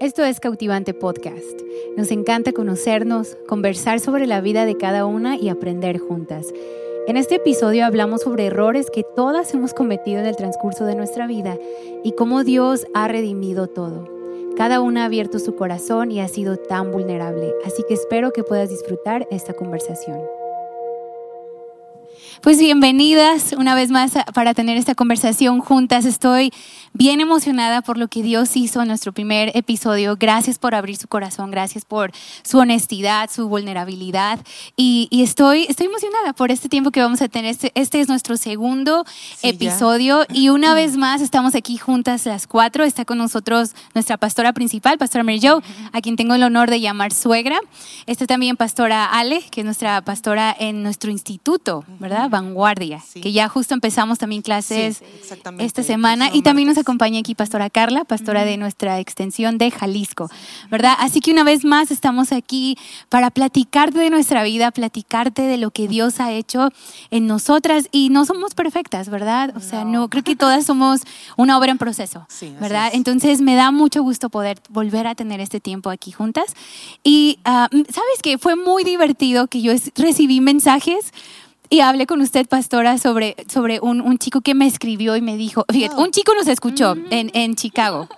Esto es Cautivante Podcast. Nos encanta conocernos, conversar sobre la vida de cada una y aprender juntas. En este episodio hablamos sobre errores que todas hemos cometido en el transcurso de nuestra vida y cómo Dios ha redimido todo. Cada una ha abierto su corazón y ha sido tan vulnerable, así que espero que puedas disfrutar esta conversación. Pues bienvenidas una vez más para tener esta conversación juntas. Estoy bien emocionada por lo que Dios hizo en nuestro primer episodio. Gracias por abrir su corazón, gracias por su honestidad, su vulnerabilidad. Y, estoy, estoy emocionada por este tiempo que vamos a tener. Este, este es nuestro segundo episodio y una vez más estamos aquí juntas las cuatro. Está con nosotros nuestra pastora principal, Pastora Mary Jo, a quien tengo el honor de llamar suegra. Está también Pastora Ale, que es nuestra pastora en nuestro instituto, ¿verdad? Vanguardia, que ya justo empezamos también clases esta semana. y también nos acompaña aquí Pastora Carla, pastora de nuestra extensión de Jalisco, ¿verdad? Así que una vez más estamos aquí para platicarte de nuestra vida, platicarte de lo que Dios ha hecho en nosotras. Y no somos perfectas, ¿verdad? O sea, no, creo que todas somos una obra en proceso, ¿verdad? Entonces me da mucho gusto poder volver a tener este tiempo aquí juntas. Y ah, sabes que fue muy divertido que yo recibí mensajes y hablé con usted, pastora, sobre, sobre un, un chico que me escribió y me dijo, fíjate, un chico nos escuchó en, en Chicago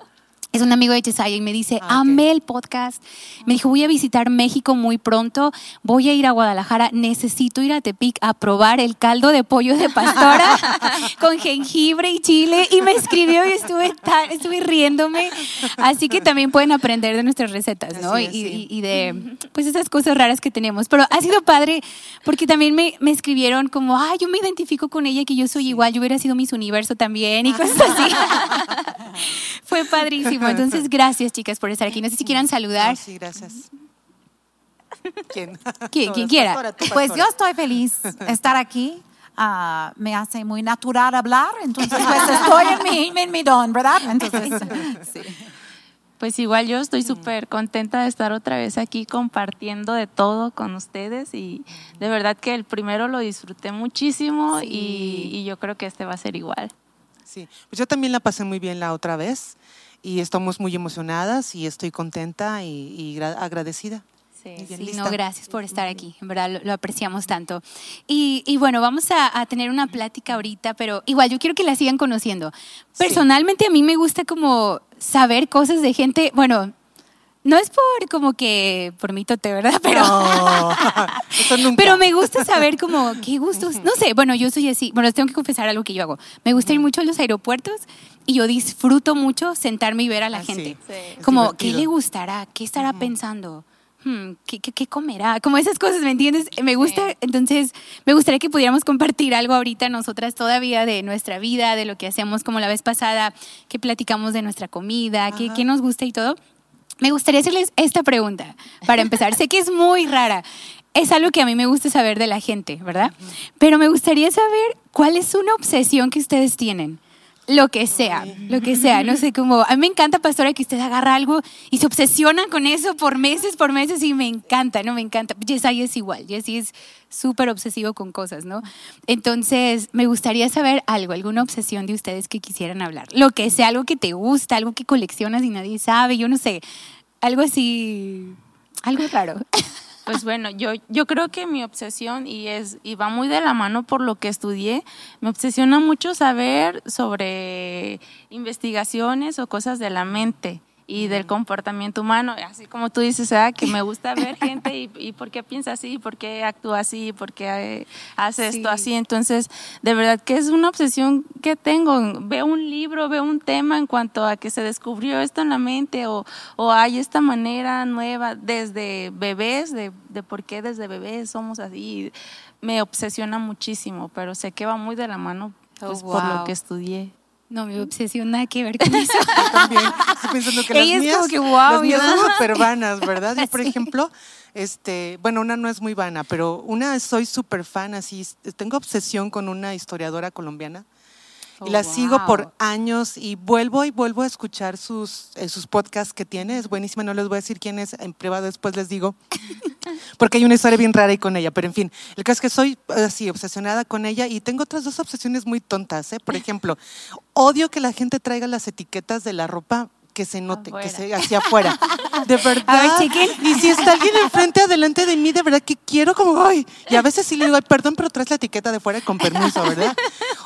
es un amigo de Chesaya y me dice, ah, amé el podcast. Me dijo, voy a visitar México muy pronto, voy a ir a Guadalajara, necesito ir a Tepic a probar el caldo de pollo de pastora con jengibre y chile. Y me escribió y estuve, estuve riéndome. Así que también pueden aprender de nuestras recetas, ¿no? y, de, pues, esas cosas raras que tenemos. Pero ha sido padre porque también me, me escribieron como, ay, yo me identifico con ella, que yo soy igual, yo hubiera sido Miss Universo también y cosas así. Fue padrísimo. Entonces, gracias, chicas, por estar aquí. No sé si quieran saludar. sí, gracias. ¿Quién? ¿Quién, quiera? Pues yo estoy feliz de estar aquí. Ah, me hace muy natural hablar, entonces pues estoy en mi, en mi don, ¿verdad? Entonces, sí. Pues igual yo estoy súper contenta de estar otra vez aquí compartiendo de todo con ustedes y de verdad que el primero lo disfruté muchísimo y, y, yo creo que este va a ser igual. Sí, pues yo también la pasé muy bien la otra vez y estamos muy emocionadas y estoy contenta y, agradecida. Sí, sí no, gracias por estar aquí, en verdad lo, apreciamos tanto. Y, y bueno, vamos a, a, tener una plática ahorita, pero igual yo quiero que la sigan conociendo. Personalmente a mí me gusta como saber cosas de gente, bueno, no es por como que por mi tote, ¿verdad? Pero, pero me gusta saber como qué gustos. No sé, bueno, yo soy así. Bueno, les tengo que confesar algo que yo hago. Me gusta ir mucho a los aeropuertos y yo disfruto mucho sentarme y ver a la ah, gente. Como, ¿qué le gustará? ¿Qué estará pensando? Hmm, ¿qué, qué, comerá? Como esas cosas, ¿me entiendes? Me gusta, entonces, me gustaría que pudiéramos compartir algo ahorita nosotras todavía de nuestra vida, de lo que hacemos como la vez pasada, que platicamos de nuestra comida, qué, qué nos gusta y todo. Me gustaría hacerles esta pregunta para empezar. sé que es muy rara. Es algo que a mí me gusta saber de la gente, ¿verdad? Pero me gustaría saber cuál es una obsesión que ustedes tienen lo que sea, lo que sea, no sé cómo. A mí me encanta, pastora, que usted agarra algo y se obsesiona con eso por meses, por meses y me encanta, ¿no? Me encanta. Jessy es igual, Jessy es súper obsesivo con cosas, ¿no? Entonces, me gustaría saber algo, alguna obsesión de ustedes que quisieran hablar. Lo que sea, algo que te gusta, algo que coleccionas y nadie sabe, yo no sé, algo así, algo raro. Pues bueno, yo, yo creo que mi obsesión, y, es, y va muy de la mano por lo que estudié, me obsesiona mucho saber sobre investigaciones o cosas de la mente y del comportamiento humano, así como tú dices, que me gusta ver gente y, y, por qué piensa así, por qué actúa así, por qué eh, hace esto así. Entonces, de verdad que es una obsesión que tengo. Veo un libro, veo un tema en cuanto a que se descubrió esto en la mente o, o hay esta manera nueva desde bebés, de, de por qué desde bebés somos así. Me obsesiona muchísimo, pero sé que va muy de la mano pues, oh, por lo que estudié. No, mi obsesión nada que ver con eso. Yo también estoy pensando que las mías, que, wow, las son súper vanas, ¿verdad? Yo, por ejemplo, este, bueno, una no es muy vana, pero una soy súper fan, así, tengo obsesión con una historiadora colombiana y la sigo por años y vuelvo y vuelvo a escuchar sus, eh, sus podcasts que tiene. Es buenísima, no les voy a decir quién es, en privado después les digo, porque hay una historia bien rara ahí con ella. Pero en fin, el caso es que soy así, obsesionada con ella y tengo otras dos obsesiones muy tontas. ¿eh? Por ejemplo, odio que la gente traiga las etiquetas de la ropa que se note, que se hacia afuera. De verdad. A ver, y si está alguien enfrente, adelante de mí, de verdad que quiero como, ay, y a veces sí le digo, ay, perdón, pero traes la etiqueta de fuera con permiso, ¿verdad?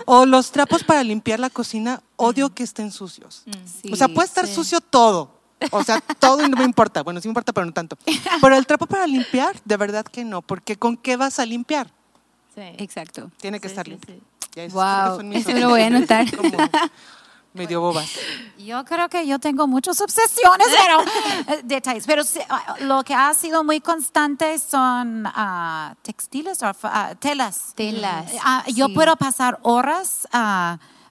O los trapos para limpiar la cocina, odio que estén sucios. Mm. o sea, puede estar sucio todo, o sea, todo y no me importa. Bueno, sí me importa, pero no tanto. Pero el trapo para limpiar, de verdad que no, porque ¿con qué vas a limpiar? Sí. Exacto. Tiene que estar limpio. wow, eso lo voy a anotar. Medio bobas. Yo creo que yo tengo muchas obsesiones, pero eh, detalles. Pero ah, lo que ha sido muy constante son uh, textiles o uh, telas. Telas. Uh, yo puedo pasar horas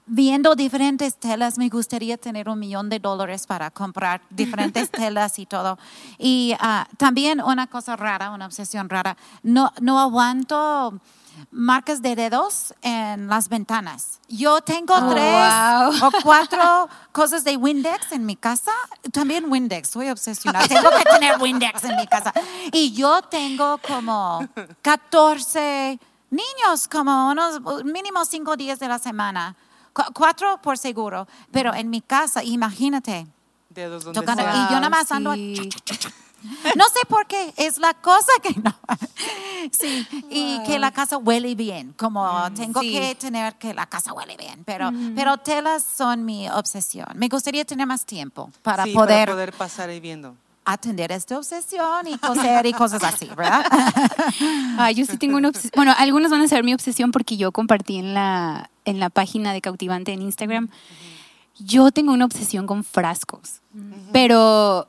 viendo diferentes telas. Me gustaría tener un millón de dólares para comprar diferentes telas y todo. Y también una cosa rara, una obsesión rara. No, no aguanto marcas de dedos en las ventanas. Yo tengo oh, tres o cuatro cosas de Windex en mi casa. También Windex, soy obsesionada. Tengo que tener Windex en mi casa. Y yo tengo como 14 niños, como unos mínimo cinco días de la semana. cuatro por seguro. Pero en mi casa, imagínate. Dedos donde y yo nada más ando. No sé por qué, es la cosa que no. Sí, y que la casa huele bien, como mm, tengo que tener que la casa huele bien, pero, pero telas son mi obsesión. Me gustaría tener más tiempo para poder... Para poder pasar ahí viendo atender esta obsesión y coser y cosas así, ¿verdad? Ah, yo sí tengo una obsesión. Bueno, algunos van a saber mi obsesión porque yo compartí en la, en la página de Cautivante en Instagram. Yo tengo una obsesión con frascos, pero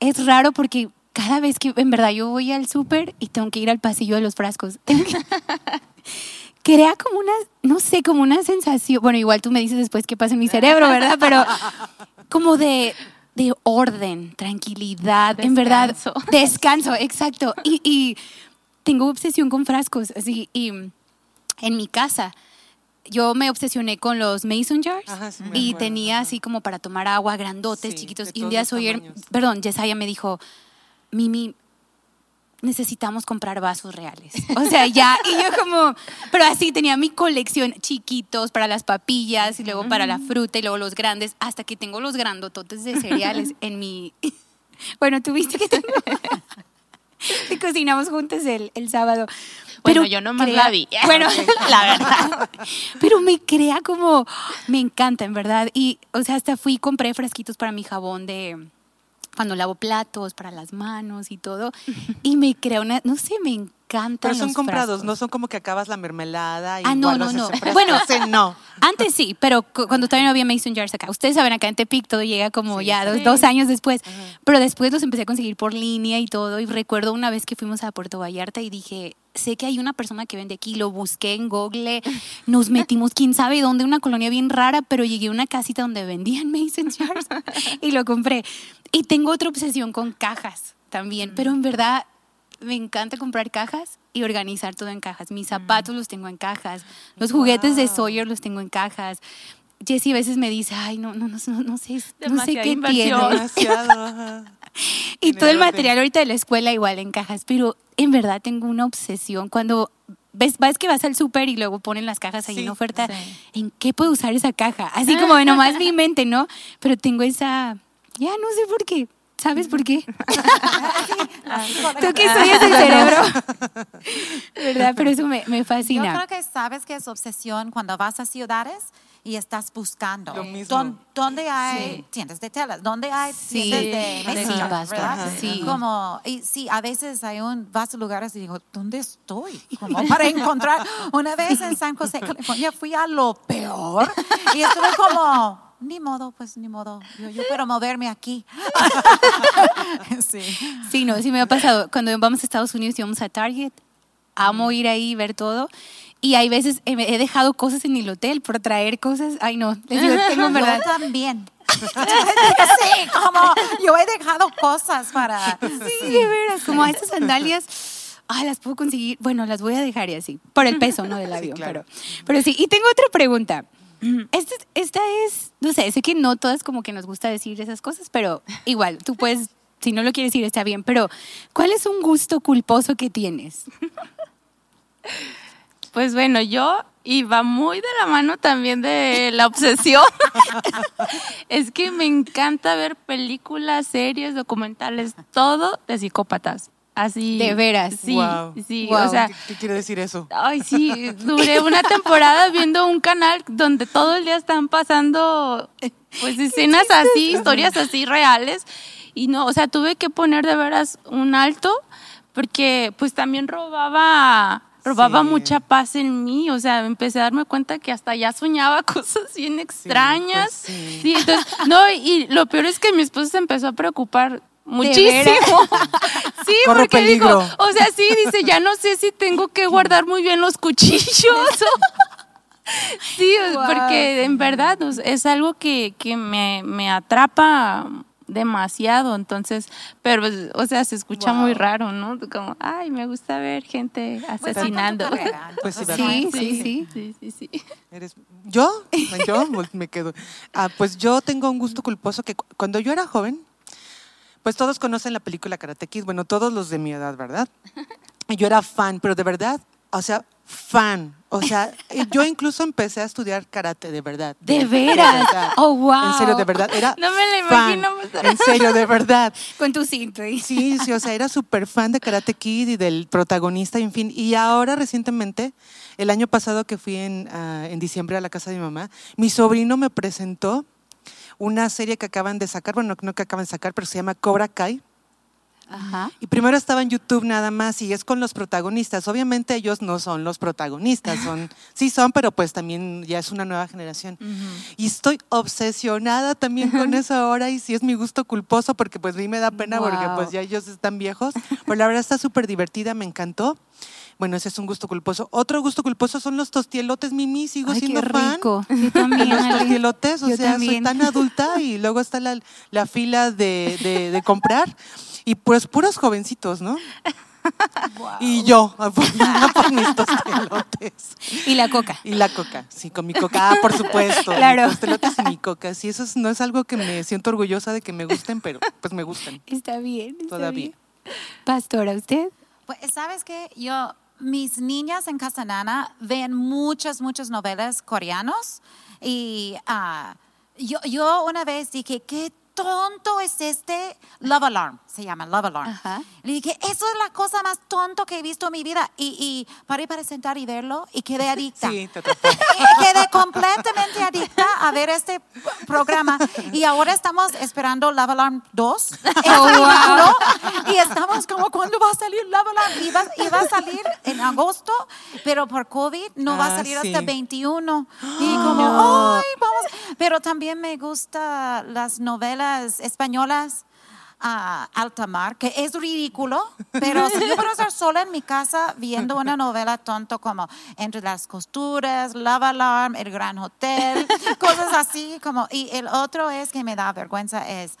es raro porque cada vez que en verdad yo voy al súper y tengo que ir al pasillo de los frascos, crea como una, no sé, como una sensación, bueno, igual tú me dices después qué pasa en mi cerebro, ¿verdad? Pero como de, de orden, tranquilidad, en verdad, descanso, exacto. Y, y, tengo obsesión con frascos, así, y en mi casa yo me obsesioné con los mason jars y tenía así como para tomar agua grandotes, chiquitos. Y un día Sawyer, perdón, Yesaya me dijo, Mimi, necesitamos comprar vasos reales. O sea, ya, y yo como, pero así tenía mi colección chiquitos para las papillas y luego para la fruta y luego los grandes, hasta que tengo los grandototes de cereales en mi... Bueno, tuviste que tengo... y cocinamos juntos el, el sábado. Pero bueno, yo no me la vi. Bueno, la verdad. Pero me crea como, me encanta, en verdad. Y, o sea, hasta fui y compré fresquitos para mi jabón de cuando lavo platos, para las manos y todo. Y me crea una, no sé, me encanta pero son comprados, no son como que acabas la mermelada y Ah, no, no, no. Bueno, no. Antes sí, pero cuando todavía no había Mason Jars acá. Ustedes saben, acá en Tepic todo llega como ya dos, años después. Pero después los empecé a conseguir por línea y todo. Y recuerdo una vez que fuimos a Puerto Vallarta y dije, sé que hay una persona que vende aquí, lo busqué en Google, nos metimos quién sabe dónde, una colonia bien rara, pero llegué a una casita donde vendían Mason Jars y lo compré. Y tengo otra obsesión con cajas también, pero en verdad me encanta comprar cajas y organizar todo en cajas. Mis mm. zapatos los tengo en cajas, los juguetes de Sawyer los tengo en cajas. Jessie a veces me dice, ay, no, no, no, no, sé, no sé qué tiene. y todo el material ahorita de la escuela igual en cajas, pero en verdad tengo una obsesión cuando ves, ves que vas al súper y luego ponen las cajas ahí en oferta, ¿en qué puedo usar esa caja? Así como de nomás mi mente, ¿no? Pero tengo esa, ya no sé por qué, ¿Sabes por qué? Tú que estudias el cerebro. ¿Verdad? Pero eso me, me, fascina. Yo creo que sabes que es obsesión cuando vas a ciudades y estás buscando. ¿Dónde hay tiendas de telas? ¿Dónde hay tiendas de mesas? ¿verdad? Sí. Como, y sí, a veces hay un, vas a lugares y digo, ¿dónde estoy? Como para encontrar. Una vez en San José, California, fui a lo peor y estuve como ni modo, pues ni modo. Yo, yo quiero moverme aquí. sí. sí, no, sí me ha pasado. Cuando vamos a Estados Unidos y vamos a Target, amo ir ahí y ver todo. Y hay veces he dejado cosas en el hotel por traer cosas. Ay, no, les digo, tengo verdad. Yo también. sí, como yo he dejado cosas para. Sí, de veras, como estas sandalias. Ah, las puedo conseguir. Bueno, las voy a dejar y así. Por el peso, ¿no? Del avión. pero, pero sí. Y tengo otra pregunta. Esta, esta es, no sé, sé que no todas como que nos gusta decir esas cosas, pero igual, tú puedes, si no lo quieres decir está bien, pero ¿cuál es un gusto culposo que tienes? Pues bueno, yo y va muy de la mano también de la obsesión. es que me encanta ver películas, series, documentales, todo de psicópatas. Así. De veras. Sí, sí. O sea, ¿Qué, quiere decir eso? Ay, sí. Duré una temporada viendo un canal donde todo el día están pasando pues escenas así, historias así reales. Y no, o sea, tuve que poner de veras un alto porque pues también robaba robaba mucha paz en mí, o sea, empecé a darme cuenta que hasta ya soñaba cosas bien pues extrañas. Sí, entonces, no, y lo peor es que mi esposo se empezó a preocupar muchísimo. sí, porque dijo, o sea, sí, dice, ya no sé si tengo que guardar muy bien los cuchillos. sí, porque en verdad es algo que, que me, me atrapa demasiado, entonces, pero, o sea, se escucha muy raro, ¿no? Como, ay, me gusta ver gente pues, asesinando. Pues, sí, sí, sí, sí, sí, sí, ¿Eres, ¿Yo? Yo pues, me quedo. Ah, pues yo tengo un gusto culposo que cuando yo era joven, pues todos conocen la película Karate Kid, bueno, todos los de mi edad, ¿verdad? Yo era fan, pero de verdad, o sea, fan. O sea, yo incluso empecé a estudiar karate, de verdad. ¿De, veras? oh, wow. En serio, de verdad. Era no me lo imagino. En serio, de verdad. Con tu cinto. Sí, sí, o sea, era súper fan de Karate Kid y del protagonista, en fin. Y ahora, recientemente, el año pasado que fui en, ah, en diciembre a la casa de mi mamá, mi sobrino me presentó una serie que acaban de sacar, bueno, no que acaban de sacar, pero se llama Cobra Kai. Ajá. Y primero estaba en YouTube nada más y es con los protagonistas. Obviamente ellos no son los protagonistas, son sí son, pero pues también ya es una nueva generación. Y estoy obsesionada también con eso ahora y sí es mi gusto culposo porque pues a mí me da pena porque pues ya ellos están viejos. Pero la verdad está súper divertida, me encantó. Bueno, ese es un gusto culposo. Otro gusto culposo son los tostielotes, Mimi, sigo siendo fan. Rico. Yo también. Los tostielotes, o sea, soy tan adulta y luego está la, la fila de, de, de, comprar y pues puros jovencitos, ¿no? Y yo, por mis tostielotes. Y la coca. Y la coca, sí, con mi coca, ah, por supuesto. Claro. Tostielotes y mi coca, sí, eso no es algo que me siento orgullosa de que me gusten, pero pues me gustan. Está bien. Todavía. Pastora, ¿usted? Pues, ¿sabes qué? Yo mis niñas en Casanana ven muchas, muchas novelas coreanos y uh, yo, yo una vez dije, ¿qué tonto es este Love Alarm? Se llama Love Alarm. Le dije, eso es la cosa más tonto que he visto en mi vida. Y, y paré para sentar y verlo y quedé adicta. Sí, te quedé completamente adicta a ver este programa. Y ahora estamos esperando Love Alarm 2. Y estamos como, ¿cuándo va a salir Love Alarm? Y va, a salir en agosto, pero por COVID no va a ah, salir hasta 21. Y como, ay, vamos. Pero también me gustan las novelas españolas a alta mar, que es ridículo, pero si yo puedo estar sola en mi casa viendo una novela tonto como Entre las costuras, Love Alarm, El Gran Hotel, cosas así como, y el otro es que me da vergüenza es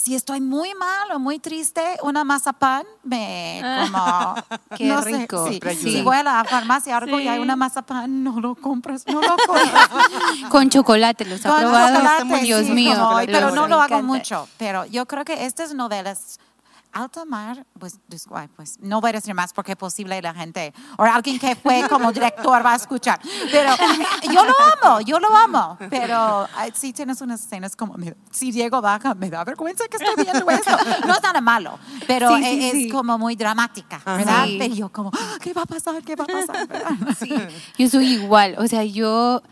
si estoy muy mal o muy triste, una mazapán me como qué rico. si voy a la farmacia algo y hay una mazapán, no lo compras, no lo compras. Con chocolate, los ha probado. Dios mío. pero no lo hago mucho. Pero yo creo que estas novelas alta mar, pues, pues no voy a decir más porque es posible la gente o alguien que fue como director va a escuchar. Pero yo lo amo, yo lo amo. Pero si tienes unas escenas como, si Diego baja, me da vergüenza que estoy viendo esto. No es nada malo, pero es, como muy dramática, ¿verdad? Pero yo como, ah, ¿qué va a pasar? ¿Qué va a pasar? Yo soy igual, o sea, yo...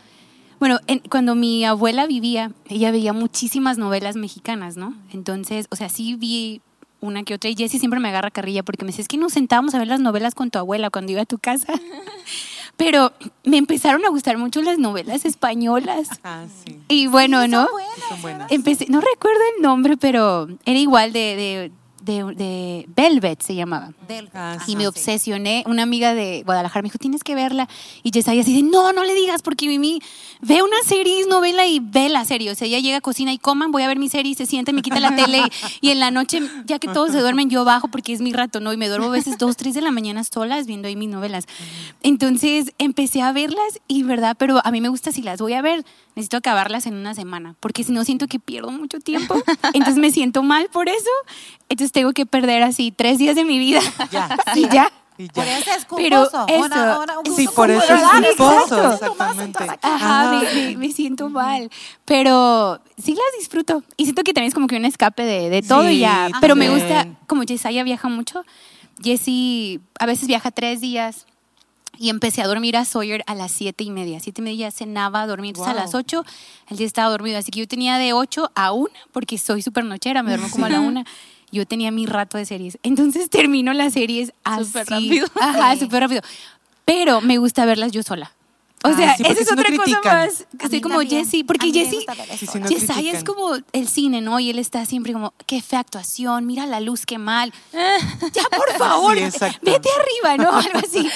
Bueno, cuando mi abuela vivía, ella veía muchísimas novelas mexicanas, ¿no? Entonces, o sea, sí vi una que otra. Y Jessie siempre me agarra carrilla porque me dice, es que nos sentábamos a ver las novelas con tu abuela cuando iba a tu casa. Pero me empezaron a gustar mucho las novelas españolas. Ah, sí. Y bueno, ¿no? Son buenas. Empecé, no recuerdo el nombre, pero era igual de de, Velvet se llamaba. Ah, y me obsesioné. Una amiga de Guadalajara me dijo, tienes que verla. Y Yesaya así de, no, no le digas, porque Mimi ve una serie, novela y ve la serie. O sea, ella llega a cocina y coman, voy a ver mi serie, y se siente, me quita la tele. Y, en la noche, ya que todos se duermen, yo bajo porque es mi rato, ¿no? Y me duermo a veces dos, tres de la mañana solas viendo ahí mis novelas. Entonces empecé a verlas y, ¿verdad? Pero a mí me gusta si las voy a ver, necesito acabarlas en una semana, porque si no siento que pierdo mucho tiempo. Entonces me siento mal por eso. Entonces tengo que perder así tres días de mi vida. Ya. y ya. Por eso es culposo. Pero sí, por eso es culposo, exactamente. Ajá, me, me, siento mal. Pero sí las disfruto. Y siento que también es como que un escape de, de todo y ya. Pero me gusta, como Yesaya viaja mucho, Jessie a veces viaja tres días y empecé a dormir a Sawyer a las siete y media. Siete y media cenaba, dormía. Entonces a las ocho el día estaba dormido. Así que yo tenía de ocho a una, porque soy súper nochera, me duermo como a la una. Yo tenía mi rato de series. Entonces termino las series así. Súper rápido. Ajá, súper rápido. Pero me gusta verlas yo sola. O sea, esa es otra cosa más. Así como Jesse, porque Jesse, Jesse es como el cine, ¿no? Y él está siempre como, qué fea actuación, mira la luz, qué mal. ya, por favor, vete arriba, ¿no? Algo así.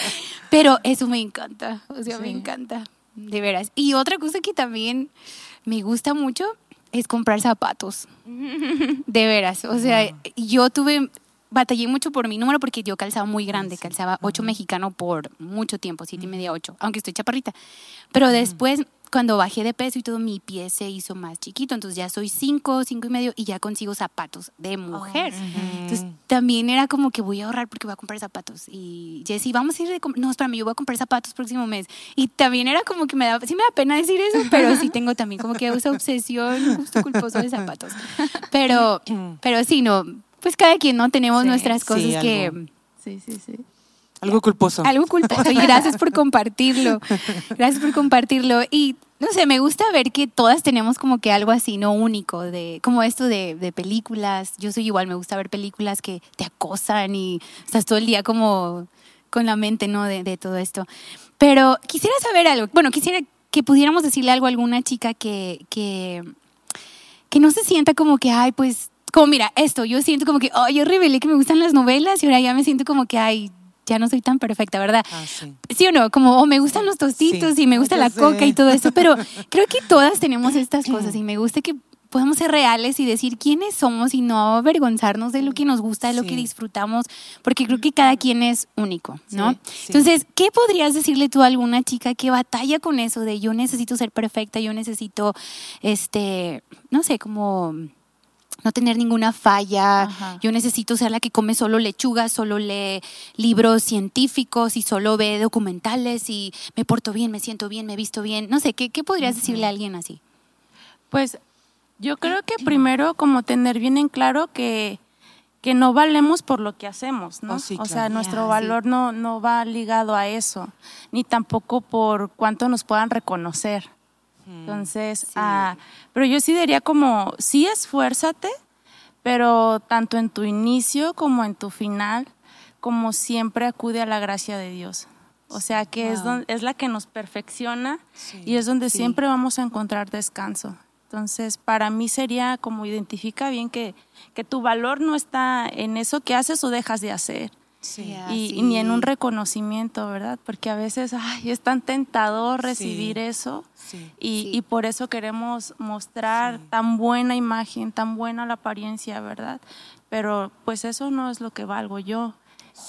Pero eso me encanta, o sea, me encanta, de veras. Y otra cosa que también me gusta mucho es comprar zapatos. De veras, o sea, yo tuve batallé mucho por mi número porque yo calzaba muy grande, calzaba 8 mexicano por mucho tiempo, siete y media, 8, aunque estoy chaparrita. Pero después, cuando bajé de peso y todo, mi pie se hizo más chiquito, entonces ya soy 5, 5 y medio y ya consigo zapatos de mujer. Entonces también era como que voy a ahorrar porque voy a comprar zapatos. Y Jessy, vamos a ir de... No, espera, yo voy a comprar zapatos próximo mes. Y también era como que me da, sí me da pena decir eso, pero sí tengo también como que esa obsesión, justo culposo de zapatos. Pero, pero sí, no pues cada quien no tenemos nuestras cosas que... Sí, sí, sí. Algo culposo. Algo culposo. Y gracias por compartirlo. Gracias por compartirlo. Y no sé, me gusta ver que todas tenemos como que algo así, no único, de como esto de, de películas. Yo soy igual, me gusta ver películas que te acosan y estás todo el día como con la mente, ¿no? De, de todo esto. Pero quisiera saber algo. Bueno, quisiera que pudiéramos decirle algo a alguna chica que, que, que no se sienta como que, ay, pues como mira, esto, yo siento como que, oh, yo revelé que me gustan las novelas y ahora ya me siento como que, ay, ya no soy tan perfecta, ¿verdad? Ah, sí. o no? Como, oh, me gustan los tostitos y me gusta la coca y todo eso, pero creo que todas tenemos estas cosas y me gusta que podamos ser reales y decir quiénes somos y no avergonzarnos de lo que nos gusta, de lo que disfrutamos, porque creo que cada quien es único, ¿no? Entonces, ¿qué podrías decirle tú a alguna chica que batalla con eso de yo necesito ser perfecta, yo necesito, este, no sé, como no tener ninguna falla. Yo necesito ser la que come solo lechuga, solo lee libros científicos y solo ve documentales y me porto bien, me siento bien, me visto bien. No sé, ¿qué, qué podrías decirle a alguien así? Pues yo creo que primero como tener bien en claro que, que no valemos por lo que hacemos, ¿no? Oh, o sea, nuestro valor no, no va ligado a eso, ni tampoco por cuánto nos puedan reconocer. Entonces, ah, pero yo sí diría como, sí esfuérzate, pero tanto en tu inicio como en tu final, como siempre acude a la gracia de Dios. O sea que es, es la que nos perfecciona y es donde siempre vamos a encontrar descanso. Entonces, para mí sería como identifica bien que, que tu valor no está en eso que haces o dejas de hacer, y, ni en un reconocimiento, ¿verdad? Porque a veces ay, es tan tentador recibir eso. Y, y, por eso queremos mostrar tan buena imagen, tan buena la apariencia, ¿verdad? Pero pues eso no es lo que valgo yo.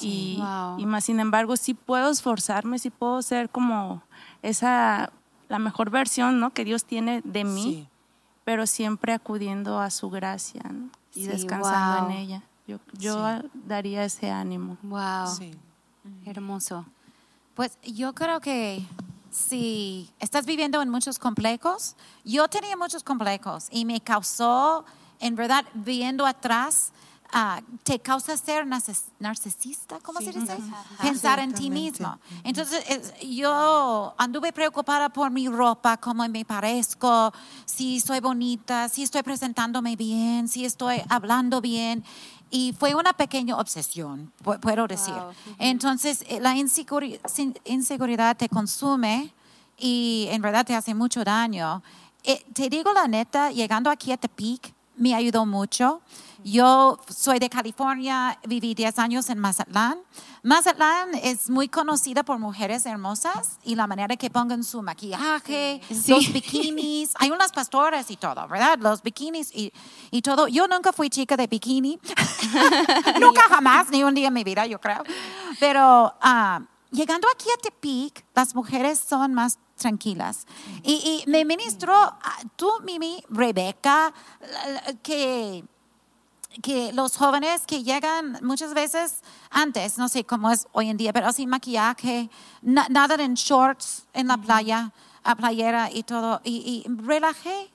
Y, y, más sin embargo, sí puedo esforzarme, sí puedo ser como esa, la mejor versión ¿no? que Dios tiene de mí, pero siempre acudiendo a su gracia y descansando en ella. Yo, yo daría ese ánimo. Wow. Hermoso. Pues yo creo que si estás viviendo en muchos complejos, yo tenía muchos complejos y me causó, en verdad, viendo atrás, Ah, te causa ser narcisista, ¿cómo se dice? Pensar en ti mismo. Entonces, yo anduve preocupada por mi ropa, cómo me parezco, si soy bonita, si estoy presentándome bien, si estoy hablando bien. Y fue una pequeña obsesión, puedo decir. Entonces, eh, la inseguridad te consume y en verdad te hace mucho daño. Eh, te digo la neta, llegando aquí a Tepic, me ayudó mucho. Yo soy de California, viví 10 años en Mazatlán. Mazatlán es muy conocida por mujeres hermosas y la manera que pongan su maquillaje, los bikinis. Hay unas pastoras y todo, ¿verdad? Los bikinis y, y todo. Yo nunca fui chica de bikini. nunca jamás, ni un día en mi vida, yo creo. Pero ah, llegando aquí a Tepic, las mujeres son más tranquilas. Y, y me ministró, ah, tú, Mimi, Rebeca, que que los jóvenes que llegan muchas veces antes, no sé cómo es hoy en día, pero así maquillaje, nada en shorts en la playa, a playera y todo, y, relajé.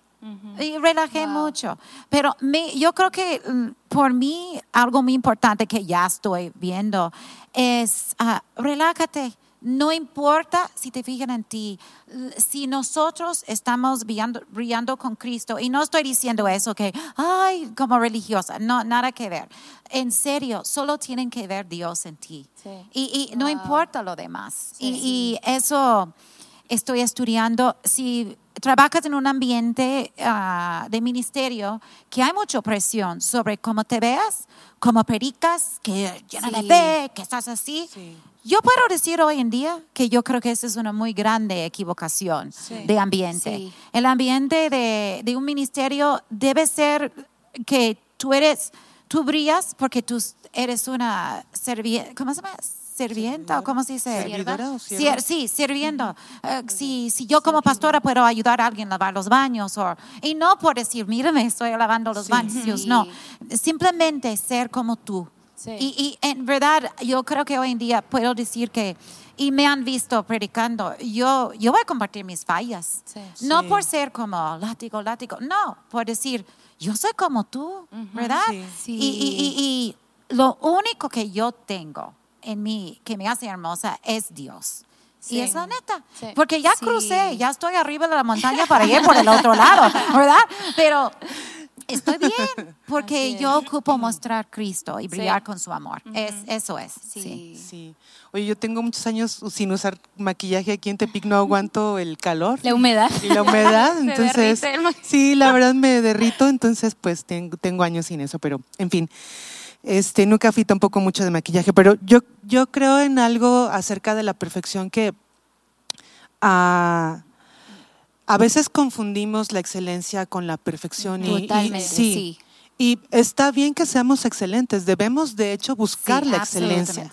Y relajé mucho. Pero me, yo creo que mm, por mí algo muy importante que ya estoy viendo es uh, relájate no importa si te fijan en ti, si nosotros estamos brillando, con Cristo, y no estoy diciendo eso que, ay, como religiosa, no, nada que ver. En serio, solo tienen que ver Dios en ti. Y, no importa lo demás. y, eso estoy estudiando. Si trabajas en un ambiente ah, de ministerio que hay mucha presión sobre cómo te veas, cómo pericas, que llena de fe, que estás así. Yo puedo decir hoy en día que yo creo que esa es una muy grande equivocación de ambiente. El ambiente de, un ministerio debe ser que tú eres, tú brillas porque tú eres una serviente, ¿cómo se llama? ¿Servienta o cómo se dice? ¿Servidora o sí, sirviendo. Eh, si, si, yo como pastora puedo ayudar a alguien a lavar los baños, y no por decir, mírame, estoy lavando los baños, no. Simplemente ser como tú. Y, en verdad, yo creo que hoy en día puedo decir que, y me han visto predicando, yo, yo voy a compartir mis fallas. No por ser como látigo, látigo, no, por decir, yo soy como tú, ¿verdad? Y, y, lo único que yo tengo en mí que me hace hermosa es Dios. Y es la neta. Porque ya crucé, ya estoy arriba de la montaña para ir por el otro lado, ¿verdad? Pero estoy bien, porque yo ocupo mostrar Cristo y brillar con su amor. es, eso es. Sí. sí. Oye, yo tengo muchos años sin usar maquillaje aquí en Tepic, no aguanto el calor. La humedad. Y la humedad, entonces. sí, la verdad me derrito, entonces pues tengo, tengo años sin eso, pero en fin. Este, nunca fui tampoco mucho de maquillaje, pero yo, yo creo en algo acerca de la perfección que a, a veces confundimos la excelencia con la perfección. Totalmente, sí. Y está bien que seamos excelentes, debemos de hecho buscar la excelencia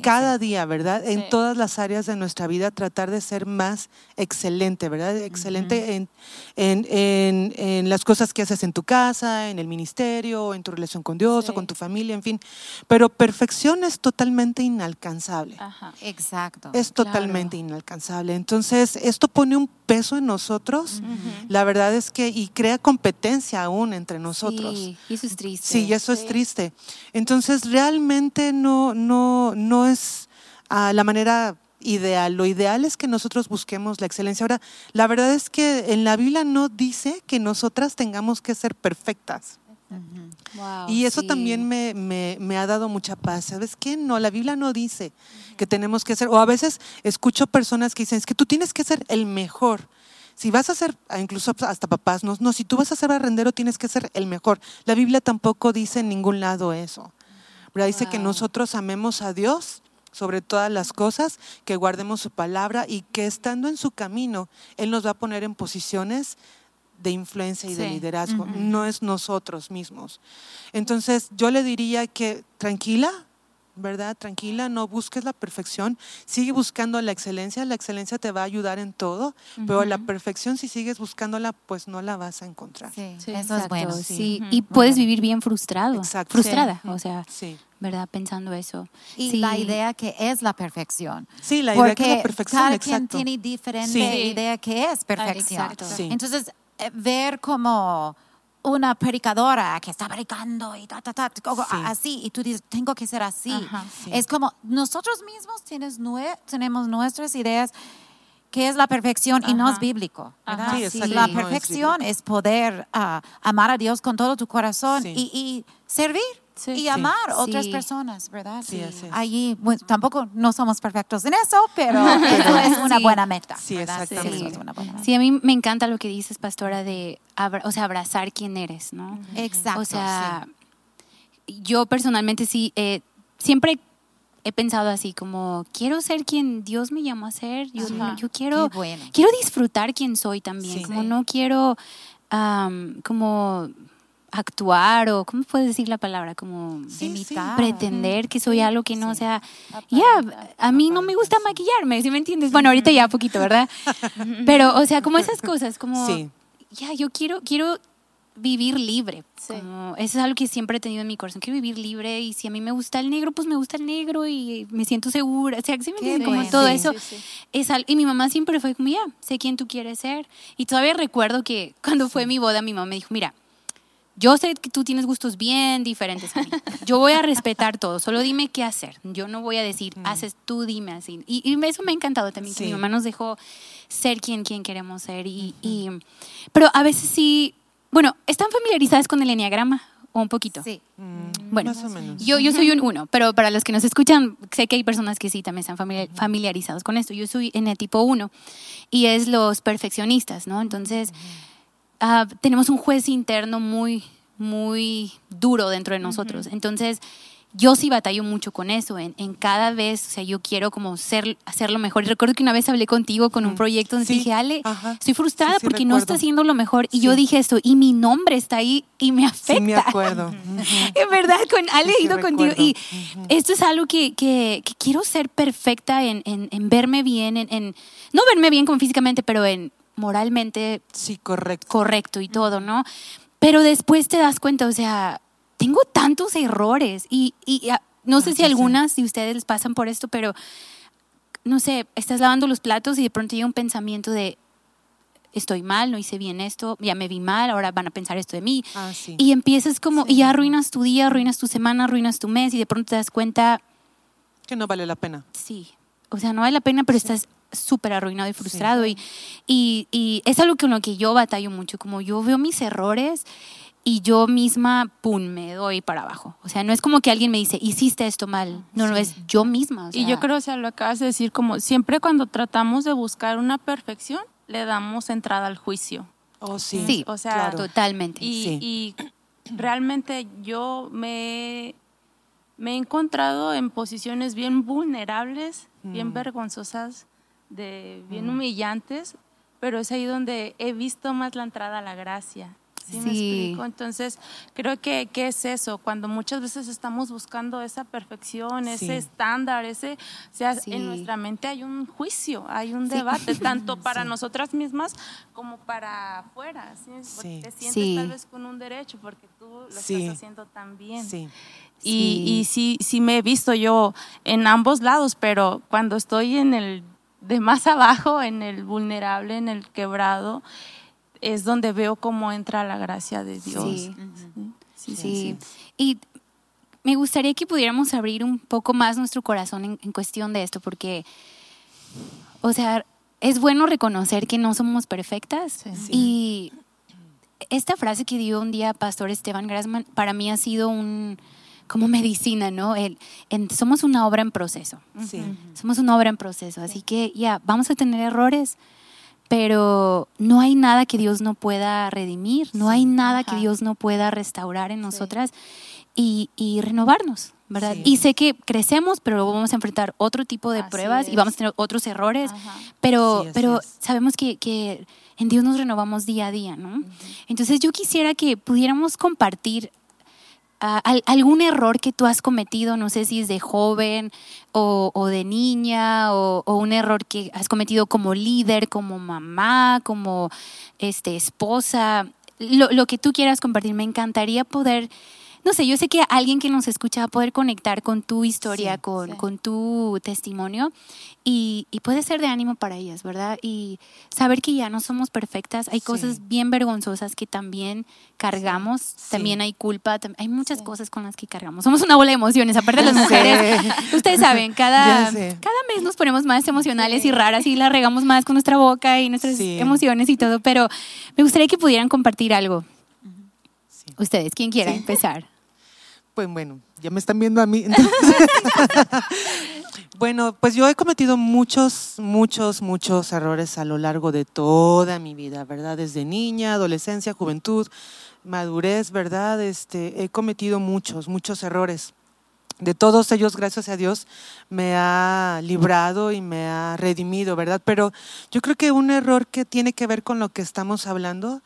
cada día, ¿verdad? En todas las áreas de nuestra vida tratar de ser más excelente, ¿verdad? Excelente en, en, en, las cosas que haces en tu casa, en el ministerio, en tu relación con Dios o con tu familia, en fin. Pero perfección es totalmente inalcanzable. Ajá. Exacto. Es totalmente inalcanzable. Entonces, esto pone un peso en nosotros, la verdad es que, y crea competencia aún entre nosotros. Sí, y eso es triste. Sí, eso es triste. Entonces, realmente no, no, no es ah, la manera ideal. Lo ideal es que nosotros busquemos la excelencia. Ahora, la verdad es que en la Biblia no dice que nosotras tengamos que ser perfectas. y eso también me, me, me, ha dado mucha paz. ¿Sabes qué? No, la Biblia no dice que tenemos que ser, o a veces escucho personas que dicen, es que tú tienes que ser el mejor. Si vas a ser, incluso hasta papás, no, no, si tú vas a ser arrendero tienes que ser el mejor. La Biblia tampoco dice en ningún lado eso. Dice que nosotros amemos a Dios sobre todas las cosas, que guardemos su palabra y que estando en su camino, Él nos va a poner en posiciones de influencia y de liderazgo, no es nosotros mismos. Entonces yo le diría que tranquila, ¿verdad? Tranquila, no busques la perfección, sigue buscando la excelencia, la excelencia te va a ayudar en todo, pero la perfección si sigues buscándola, pues no la vas a encontrar. Sí, eso es bueno. Sí. Y puedes vivir bien frustrado, frustrada, o sea, ¿verdad? Pensando eso. Y la idea que es la perfección. Sí, la idea que es la perfección, cada quien tiene diferente idea que es perfección. Entonces, eh, ver como una predicadora que está predicando y ta, ta, ta, así, y tú dices, tengo que ser así. Es como nosotros mismos tienes tenemos nuestras ideas que es la perfección y no es bíblico. la perfección es, poder ah, amar a Dios con todo tu corazón y, y servir y amar otras personas, ¿verdad? Sí, Allí, tampoco no somos perfectos en eso, pero es una buena meta. Sí, exactamente. Sí, a mí me encanta lo que dices, pastora, de o sea, abrazar quién eres, ¿no? Exacto. O sea, yo personalmente sí, eh, siempre he pensado así como quiero ser quien Dios me llamó a ser yo, yo quiero quiero disfrutar quién soy también como no quiero como actuar o, ¿cómo puedes decir la palabra? Como pretender que soy algo que no sea... Ya, a mí no me gusta maquillarme, ¿sí me entiendes? Bueno, ahorita ya poquito, ¿verdad? Pero, o sea, como esas cosas, como... Ya, yo quiero, quiero vivir libre. eso es algo que siempre he tenido en mi corazón. Quiero vivir libre y si a mí me gusta el negro, pues me gusta el negro y me siento segura. O sea, ¿sí me Como todo eso. Es algo, y mi mamá siempre fue como, ya, sé quién tú quieres ser. Y todavía recuerdo que cuando fue mi boda, mi mamá me dijo, mira, yo sé que tú tienes gustos bien diferentes a mí. Yo voy a respetar todo, solo dime qué hacer. Yo no voy a decir, mm. haces tú, dime así. Y, eso me ha encantado también, que mi mamá nos dejó ser quien, quien queremos ser. Y, pero a veces sí, bueno, ¿están familiarizadas con el enneagrama? ¿O un poquito? Sí. Mm, bueno, más o menos. Yo, yo soy un uno, pero para los que nos escuchan, sé que hay personas que sí también están familiarizados con esto. Yo soy en el tipo uno y es los perfeccionistas, ¿no? Entonces... Ah, tenemos un juez interno muy, muy duro dentro de nosotros. Entonces, yo sí batallo mucho con eso, en, cada vez, o sea, yo quiero como ser, hacerlo mejor. Y recuerdo que una vez hablé contigo con un proyecto donde dije, Ale, estoy frustrada porque no está haciendo lo mejor. Y yo dije esto, y mi nombre está ahí y me afecta. Sí, me acuerdo. en verdad, con Ale he ido contigo. Y esto es algo que, que, quiero ser perfecta en, en, verme bien, en, no verme bien como físicamente, pero en moralmente sí, correcto. correcto y todo, ¿no? Pero después te das cuenta, o sea, tengo tantos errores y, ah, no sé si algunas, si ustedes les pasan por esto, pero no sé, estás lavando los platos y de pronto llega un pensamiento de, estoy mal, no hice bien esto, ya me vi mal, ahora van a pensar esto de mí. Ah, y empiezas como, y ya arruinas tu día, arruinas tu semana, arruinas tu mes y de pronto te das cuenta... Que no vale la pena. Sí, o sea, no vale la pena, pero estás súper arruinado y frustrado. Y, y, es algo con lo que yo batallo mucho, como yo veo mis errores y yo misma, pum, me doy para abajo. O sea, no es como que alguien me dice, hiciste esto mal. No, no, es yo misma. y yo creo, o sea, lo acabas de decir, como siempre cuando tratamos de buscar una perfección, le damos entrada al juicio. Oh, sí. Sí, o sea, totalmente. Y, y realmente yo me, me he encontrado en posiciones bien vulnerables, bien mm. vergonzosas, de bien humillantes, pero es ahí donde he visto más la entrada a la gracia. ¿Sí, me explico? Entonces, creo que, ¿qué es eso? Cuando muchas veces estamos buscando esa perfección, ese estándar, ese, o sea, en nuestra mente hay un juicio, hay un debate, tanto para nosotras mismas como para afuera. Porque te sientes tal vez con un derecho, porque tú lo estás haciendo tan bien. Y, y sí, sí me he visto yo en ambos lados, pero cuando estoy en el de más abajo, en el vulnerable, en el quebrado, es donde veo cómo entra la gracia de Dios. Sí, sí. Y me gustaría que pudiéramos abrir un poco más nuestro corazón en, cuestión de esto, porque, o sea, es bueno reconocer que no somos perfectas. Y esta frase que dio un día Pastor Esteban Grassman, para mí ha sido un como medicina, ¿no? El, somos una obra en proceso. Sí. Somos una obra en proceso. Así que ya, vamos a tener errores, pero no hay nada que Dios no pueda redimir, no hay nada que Dios no pueda restaurar en nosotras y, y, renovarnos, ¿verdad? Y sé que crecemos, pero luego vamos a enfrentar otro tipo de pruebas y vamos a tener otros errores, pero, pero sabemos que, que, en Dios nos renovamos día a día, ¿no? Entonces yo quisiera que pudiéramos compartir algún error que tú has cometido, no sé si es de joven o, de niña, o, un error que has cometido como líder, como mamá, como este, esposa, lo, lo que tú quieras compartir. Me encantaría poder no sé, yo sé que alguien que nos escucha va a poder conectar con tu historia, con, con, tu testimonio y, y, puede ser de ánimo para ellas, ¿verdad? Y saber que ya no somos perfectas, hay cosas bien vergonzosas que también cargamos, también hay culpa, hay muchas cosas con las que cargamos. Somos una bola de emociones, aparte de las mujeres. Ustedes saben, cada, cada mes nos ponemos más emocionales y raras y la regamos más con nuestra boca y nuestras emociones y todo, pero me gustaría que pudieran compartir algo. Ustedes, ¿quién quiera empezar? Pues bueno, ya me están viendo a mí. bueno, pues yo he cometido muchos, muchos, muchos errores a lo largo de toda mi vida, ¿verdad? Desde niña, adolescencia, juventud, madurez, ¿verdad? Este, he cometido muchos, muchos errores. De todos ellos, gracias a Dios, me ha librado y me ha redimido, ¿verdad? Pero yo creo que un error que tiene que ver con lo que estamos hablando,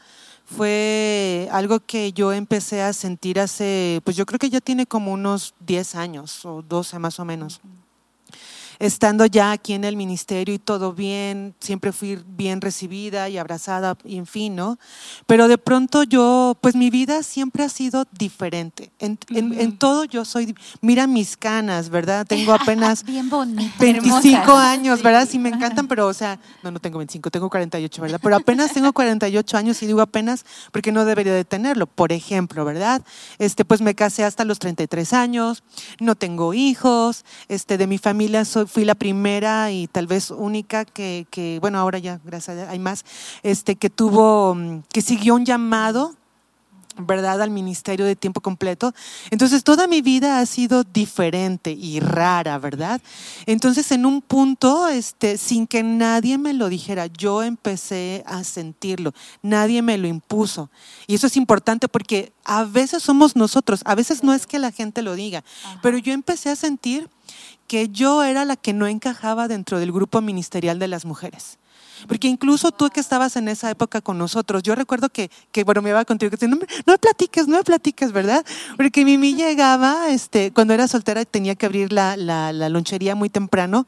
fue algo que yo empecé a sentir hace, pues yo creo que ya tiene como unos 10 años o 12 más o menos. Estando ya aquí en el ministerio y todo bien, siempre fui bien recibida y abrazada y en fin, ¿no? Pero de pronto yo, pues mi vida siempre ha sido diferente. En, todo yo soy, mira mis canas, ¿verdad? Tengo apenas 25 años, ¿verdad? Sí, me encantan, pero o sea, no, no tengo 25, tengo 48, ¿verdad? Pero apenas tengo 48 años y digo apenas porque no debería de tenerlo. Por ejemplo, ¿verdad? Este, pues me casé hasta los 33 años, no tengo hijos, este, de mi familia soy, fui la primera y tal vez única que, que bueno, ahora ya, gracias hay más, este, que tuvo, mm, que siguió un llamado ¿verdad? Al ministerio de tiempo completo. Entonces, toda mi vida ha sido diferente y rara, ¿verdad? Entonces, en un punto, este, sin que nadie me lo dijera, yo empecé a sentirlo. Nadie me lo impuso. Y eso es importante porque a veces somos nosotros, a veces no es que la gente lo diga, pero yo empecé a sentir que yo era la que no encajaba dentro del grupo ministerial de las mujeres. Porque incluso tú que estabas en esa época con nosotros, yo recuerdo que, que bueno, me iba contigo, que no, no platiques, no me platiques, ¿verdad? Porque Mimi llegaba, este, cuando era soltera tenía que abrir la, la, lonchería muy temprano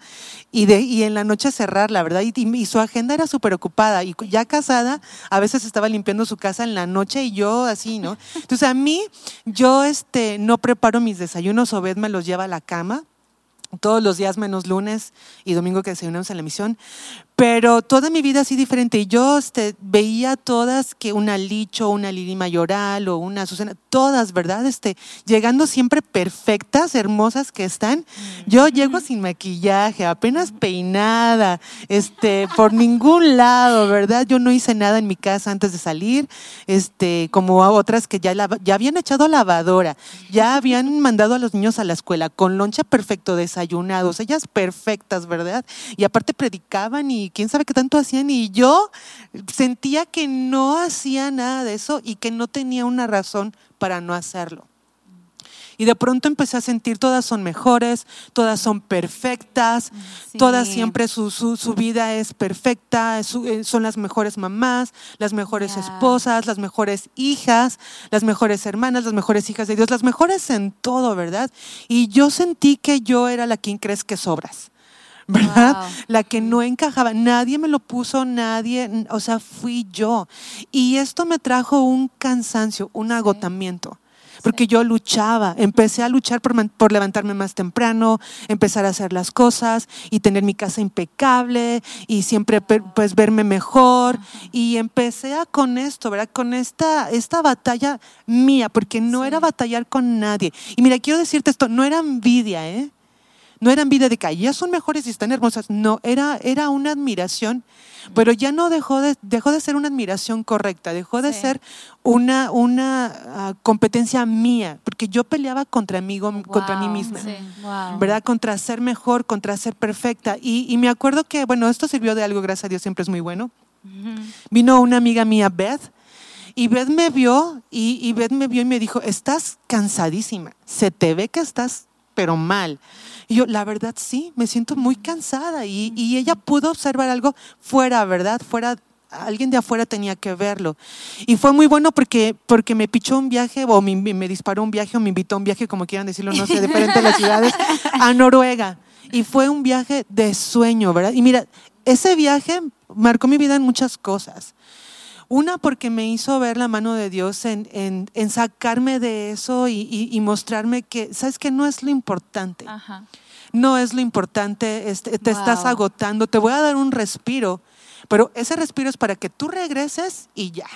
y, de, y en la noche cerrarla, ¿verdad? Y, y su agenda era súper ocupada y ya casada, a veces estaba limpiando su casa en la noche y yo así, ¿no? Entonces a mí, yo este, no preparo mis desayunos, Obed me los lleva a la cama todos los días menos lunes y domingo que desayunamos en la misión, pero toda mi vida así diferente. Y yo este, veía todas que una Licho, una Lili Mayoral o una Susana, todas, ¿verdad? Este, llegando siempre perfectas, hermosas que están. Yo llego sin maquillaje, apenas peinada, este, por ningún lado, ¿verdad? Yo no hice nada en mi casa antes de salir, este, como a otras que ya, ya habían echado lavadora, ya habían mandado a los niños a la escuela con loncha perfecto, desayunados, ellas perfectas, ¿verdad? Y aparte predicaban y quién sabe qué tanto hacían y yo sentía que no hacía nada de eso y que no tenía una razón para no hacerlo. Y de pronto empecé a sentir todas son mejores, todas son perfectas, todas siempre su, su, vida es perfecta, eh, son las mejores mamás, las mejores esposas, las mejores hijas, las mejores hermanas, las mejores hijas de Dios, las mejores en todo, ¿verdad? Y yo sentí que yo era la quien crees que sobras. ¿Verdad? La que no encajaba, nadie me lo puso, nadie, o sea, fui yo. Y esto me trajo un cansancio, un agotamiento porque yo luchaba, empecé a luchar por, levantarme más temprano, empezar a hacer las cosas y tener mi casa impecable y siempre pues verme mejor y empecé a con esto, ¿verdad? Con esta, esta batalla mía, porque no era batallar con nadie. Y mira, quiero decirte esto, no era envidia, ¿eh? No era envidia de que ellas son mejores y están hermosas. No, era, era una admiración, pero ya no dejó de, dejó de ser una admiración correcta, dejó de ser una, una ah, competencia mía, porque yo peleaba contra mí, contra mí misma, ¿verdad? Contra ser mejor, contra ser perfecta. Y, me acuerdo que, bueno, esto sirvió de algo, gracias a Dios, siempre es muy bueno. Vino una amiga mía, Beth, y Beth me vio y, y Beth me vio y me dijo, estás cansadísima, se te ve que estás pero mal. Y yo, la verdad, sí, me siento muy cansada. Y, ella pudo observar algo fuera, ¿verdad? Fuera alguien de afuera tenía que verlo. Y fue muy bueno porque, porque me pichó un viaje, o me, me, disparó un viaje, o me invitó a un viaje, como quieran decirlo, no sé, diferente de las ciudades, a Noruega. Y fue un viaje de sueño, ¿verdad? Y mira, ese viaje marcó mi vida en muchas cosas. Una porque me hizo ver la mano de Dios en, en, sacarme de eso y, mostrarme que, ¿sabes que No es lo importante. No es lo importante, este, te estás agotando, te voy a dar un respiro, pero ese respiro es para que tú regreses y ya.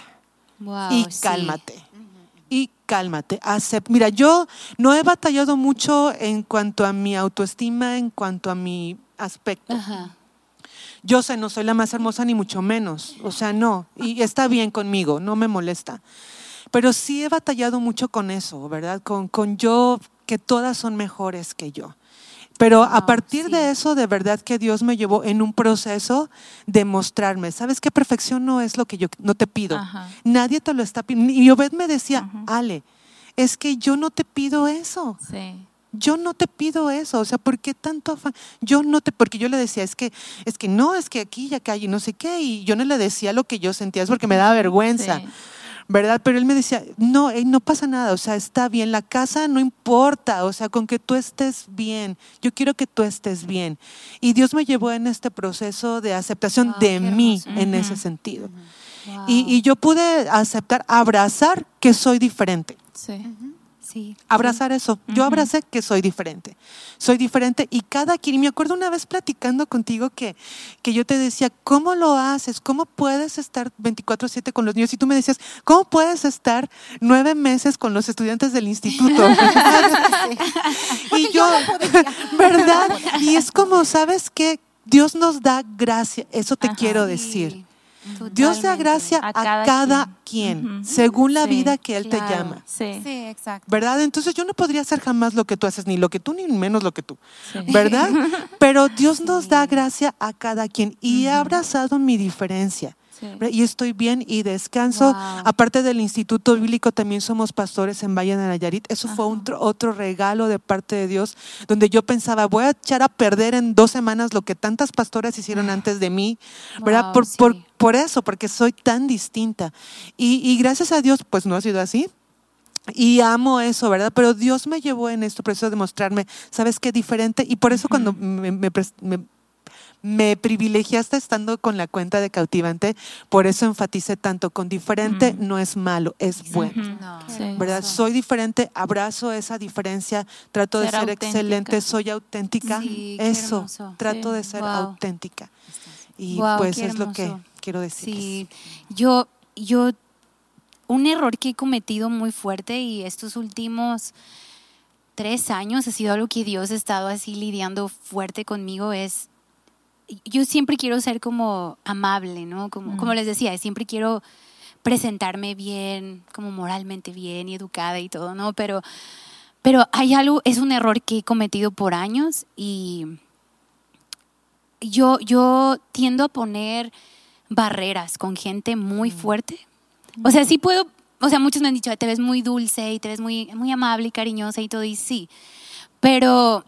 y cálmate. Y cálmate. Mira, yo no he batallado mucho en cuanto a mi autoestima, en cuanto a mi aspecto. Ajá. Yo sé, no soy la más hermosa ni mucho menos, o sea, no, y está bien conmigo, no me molesta. Pero sí he batallado mucho con eso, ¿verdad? Con, con yo, que todas son mejores que yo. Pero a partir de eso, de verdad que Dios me llevó en un proceso de mostrarme, ¿sabes qué perfección no es lo que yo no te pido? Nadie te lo está pidiendo. Y Obed me decía, Ale, es que yo no te pido eso. Sí yo no te pido eso, o sea, ¿por qué tanto afán? Yo no te, porque yo le decía, es que, es que no, es que aquí y acá y no sé qué, y yo no le decía lo que yo sentía, es porque me daba vergüenza. ¿verdad? Pero él me decía, no, no pasa nada, o sea, está bien, la casa no importa, o sea, con que tú estés bien, yo quiero que tú estés bien. Y Dios me llevó en este proceso de aceptación de mí en ese sentido. y, yo pude aceptar, abrazar que soy diferente. Sí. Abrazar eso. Yo abracé que soy diferente. Soy diferente y cada quien, me acuerdo una vez platicando contigo que, que yo te decía, ¿cómo lo haces? ¿Cómo puedes estar 24/7 con los niños? Y tú me decías, ¿cómo puedes estar nueve meses con los estudiantes del instituto? y yo, ¿verdad? Y es como, ¿sabes qué? Dios nos da gracia, eso te quiero decir. Dios da gracia a cada, quien, según la vida que Él te llama. Sí. exacto. ¿Verdad? Entonces yo no podría hacer jamás lo que tú haces, ni lo que tú, ni menos lo que tú. ¿Verdad? Pero Dios nos da gracia a cada quien y he abrazado mi diferencia. Y estoy bien y descanso. Aparte del Instituto Bíblico, también somos pastores en Valle de Nayarit. Eso fue otro regalo de parte de Dios, donde yo pensaba, voy a echar a perder en dos semanas lo que tantas pastoras hicieron ah. antes de mí, ¿verdad? por, por, eso, porque soy tan distinta. Y, gracias a Dios, pues no ha sido así. Y amo eso, ¿verdad? Pero Dios me llevó en esto proceso de mostrarme, ¿sabes qué? Diferente. Y por eso cuando me, me, me privilegiaste estando con la cuenta de cautivante, por eso enfaticé tanto, con diferente no es malo, es bueno. ¿Verdad? Soy diferente, abrazo esa diferencia, trato de ser excelente, soy auténtica. eso, trato de ser auténtica. Y pues es lo que quiero decir. Sí, yo, yo, un error que he cometido muy fuerte y estos últimos tres años ha sido algo que Dios ha estado así lidiando fuerte conmigo es yo siempre quiero ser como amable, ¿no? Como, como les decía, siempre quiero presentarme bien, como moralmente bien y educada y todo, ¿no? Pero, pero hay algo, es un error que he cometido por años y yo, yo tiendo a poner barreras con gente muy fuerte. O sea, sí puedo, o sea, muchos me han dicho, te ves muy dulce y te ves muy, muy amable y cariñosa y todo, y sí, pero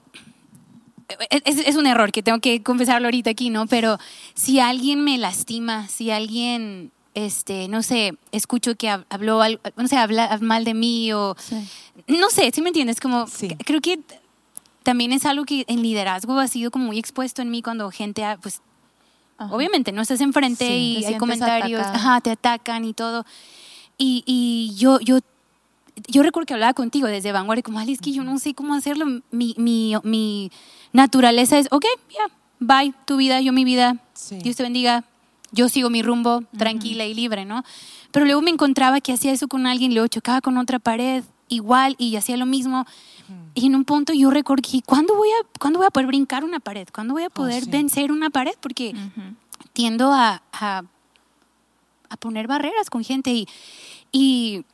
es, un error que tengo que confesarlo ahorita aquí, ¿no? Pero si alguien me lastima, si alguien, este, no sé, escucho que habló, no sé, habla mal de mí o, no sé, ¿sí me entiendes? Como, creo que también es algo que en liderazgo ha sido como muy expuesto en mí cuando gente, pues, obviamente, no estás enfrente y hay comentarios, ajá, te atacan y todo. Y, y yo, yo yo recuerdo que hablaba contigo desde vanguardia, como, es que yo no sé cómo hacerlo. Mi, mi, mi naturaleza es, ok, ya, bye, tu vida, yo mi vida, Dios te bendiga, yo sigo mi rumbo tranquila y libre, ¿no? Pero luego me encontraba que hacía eso con alguien, luego chocaba con otra pared, igual, y hacía lo mismo. Y en un punto yo que, ¿cuándo voy a, ¿cuándo voy a poder brincar una pared? ¿Cuándo voy a oh, poder vencer una pared? Porque tiendo a, a, a, poner barreras con gente y, y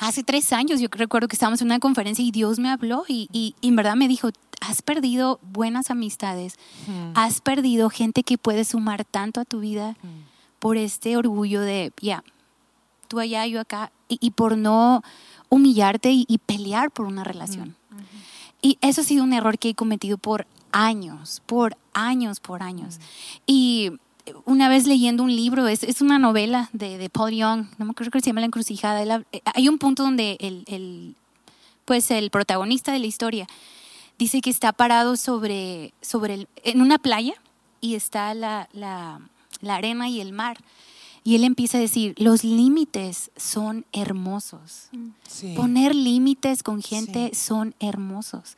hace tres años yo recuerdo que estábamos en una conferencia y Dios me habló y, y, en verdad me dijo, has perdido buenas amistades, has perdido gente que puede sumar tanto a tu vida por este orgullo de, ya, tú allá, yo acá, y, por no humillarte y, pelear por una relación. Y eso ha sido un error que he cometido por años, por años, por años. Y una vez leyendo un libro, es, es una novela de, de, Paul Young, no me acuerdo que se llama La encrucijada. Eh, hay un punto donde el, el, pues el protagonista de la historia dice que está parado sobre, sobre el, en una playa y está la, la, la, arena y el mar. Y él empieza a decir, los límites son hermosos. Poner límites con gente son hermosos.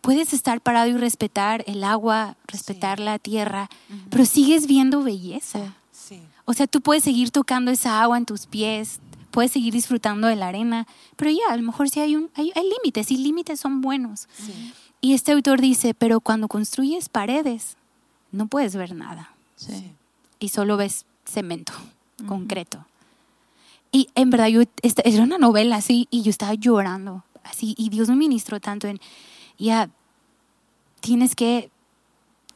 Puedes estar parado y respetar el agua, respetar la tierra, pero sigues viendo belleza. O sea, tú puedes seguir tocando esa agua en tus pies, puedes seguir disfrutando de la arena, pero ya, a lo mejor sí hay, un, hay, límites y límites son buenos. Y este autor dice, pero cuando construyes paredes, no puedes ver nada. Y solo ves cemento, concreto. Y en verdad, yo, era una novela así y yo estaba llorando así y Dios me ministró tanto en ya tienes que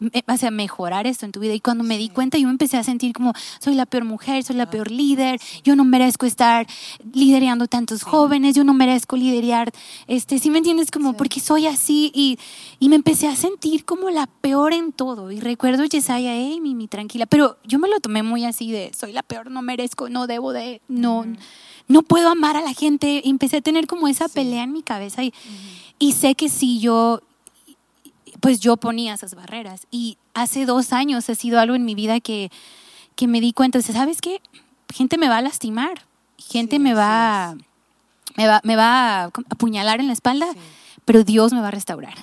o sea, mejorar esto en tu vida. Y cuando me di cuenta, yo me empecé a sentir como, soy la peor mujer, soy la ah, peor líder, yo no merezco estar liderando tantos jóvenes, yo no merezco liderar, este, ¿sí me entiendes? Como, porque soy así. Y, y, me empecé a sentir como la peor en todo. Y recuerdo Yesaya, hey, Mimi, tranquila. Pero yo me lo tomé muy así de, soy la peor, no merezco, no debo de, no, no puedo amar a la gente. empecé a tener como esa pelea en mi cabeza y, y sé que si yo, pues yo ponía esas barreras. Y hace dos años ha sido algo en mi vida que, que me di cuenta, ¿sabes qué? Gente me va a lastimar, gente me, va, me, va, me va a apuñalar en la espalda. pero Dios me va a restaurar.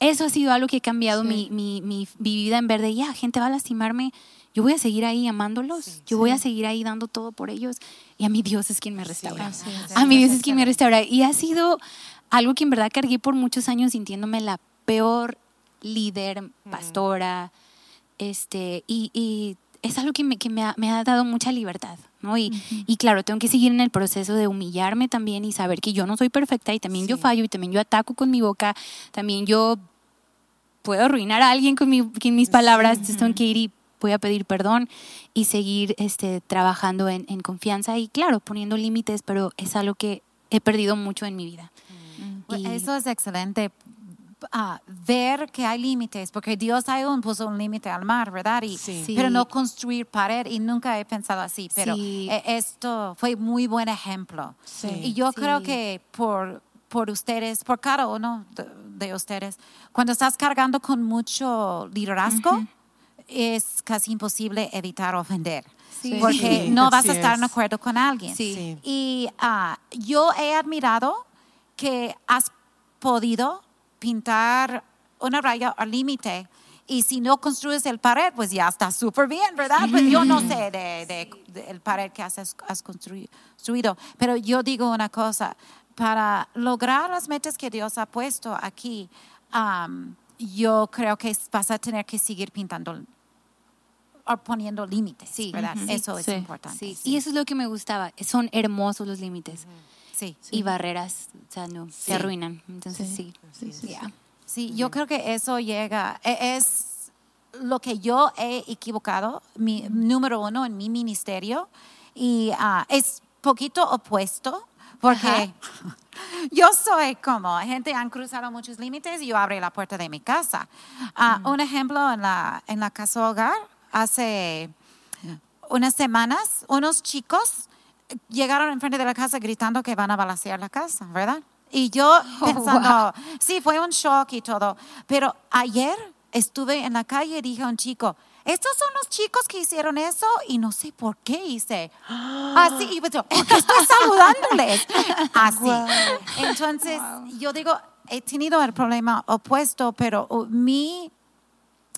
Eso ha sido algo que ha cambiado mi, mi, mi, vida en verde. Ya, gente va a lastimarme, yo voy a seguir ahí amándolos, yo voy a seguir ahí dando todo por ellos y a mi Dios es quien me restaura. a mi Dios es quien me restaura. Y ha sido algo que en verdad cargué por muchos años sintiéndome la peor líder, pastora, este, y, y, es algo que, me, que me, ha, me, ha, dado mucha libertad, ¿no? Y, y, claro, tengo que seguir en el proceso de humillarme también y saber que yo no soy perfecta y también yo fallo y también yo ataco con mi boca, también yo puedo arruinar a alguien con, mi, con mis palabras, que ir y voy a pedir perdón y seguir este, trabajando en, en confianza y claro, poniendo límites, pero es algo que he perdido mucho en mi vida. Mm. Eso es excelente. Uh, ver que hay límites, porque Dios aún puso un límite al mar, ¿verdad? Y, Pero no construir pared, y nunca he pensado así, pero e, esto fue muy buen ejemplo. Y yo creo que por, por ustedes, por cada uno de, ustedes, cuando estás cargando con mucho liderazgo, es casi imposible evitar ofender. Porque no vas a estar en acuerdo con alguien. Y uh, yo he admirado que has podido pintar una raya al límite y si no construyes el pared, pues ya está súper bien, ¿verdad? Pues yo no sé de, el pared que has, has construido, pero yo digo una cosa, para lograr las metas que Dios ha puesto aquí, um, yo creo que vas a tener que seguir pintando poniendo límites, sí, ¿verdad? eso es importante. Sí. Y eso es lo que me gustaba. Son hermosos los límites. Sí. Y barreras, o sea, no, se arruinan. Entonces, sí. Sí, yo creo que eso llega, e, es lo que yo he equivocado, mi número uno en mi ministerio, y uh, es poquito opuesto, porque yo soy como, gente han cruzado muchos límites y yo abrí la puerta de mi casa. Uh, un ejemplo en la, en la casa hogar, hace unas semanas, unos chicos llegaron enfrente de la casa gritando que van a balasear la casa, ¿verdad? Y yo oh, pensando, sí, fue un shock y todo. Pero ayer estuve en la calle y dije a un chico, estos son los chicos que hicieron eso y no sé por qué hice. Así, y yo, porque estoy saludándoles. Así. Entonces, yo digo, he tenido el problema opuesto, pero uh, mi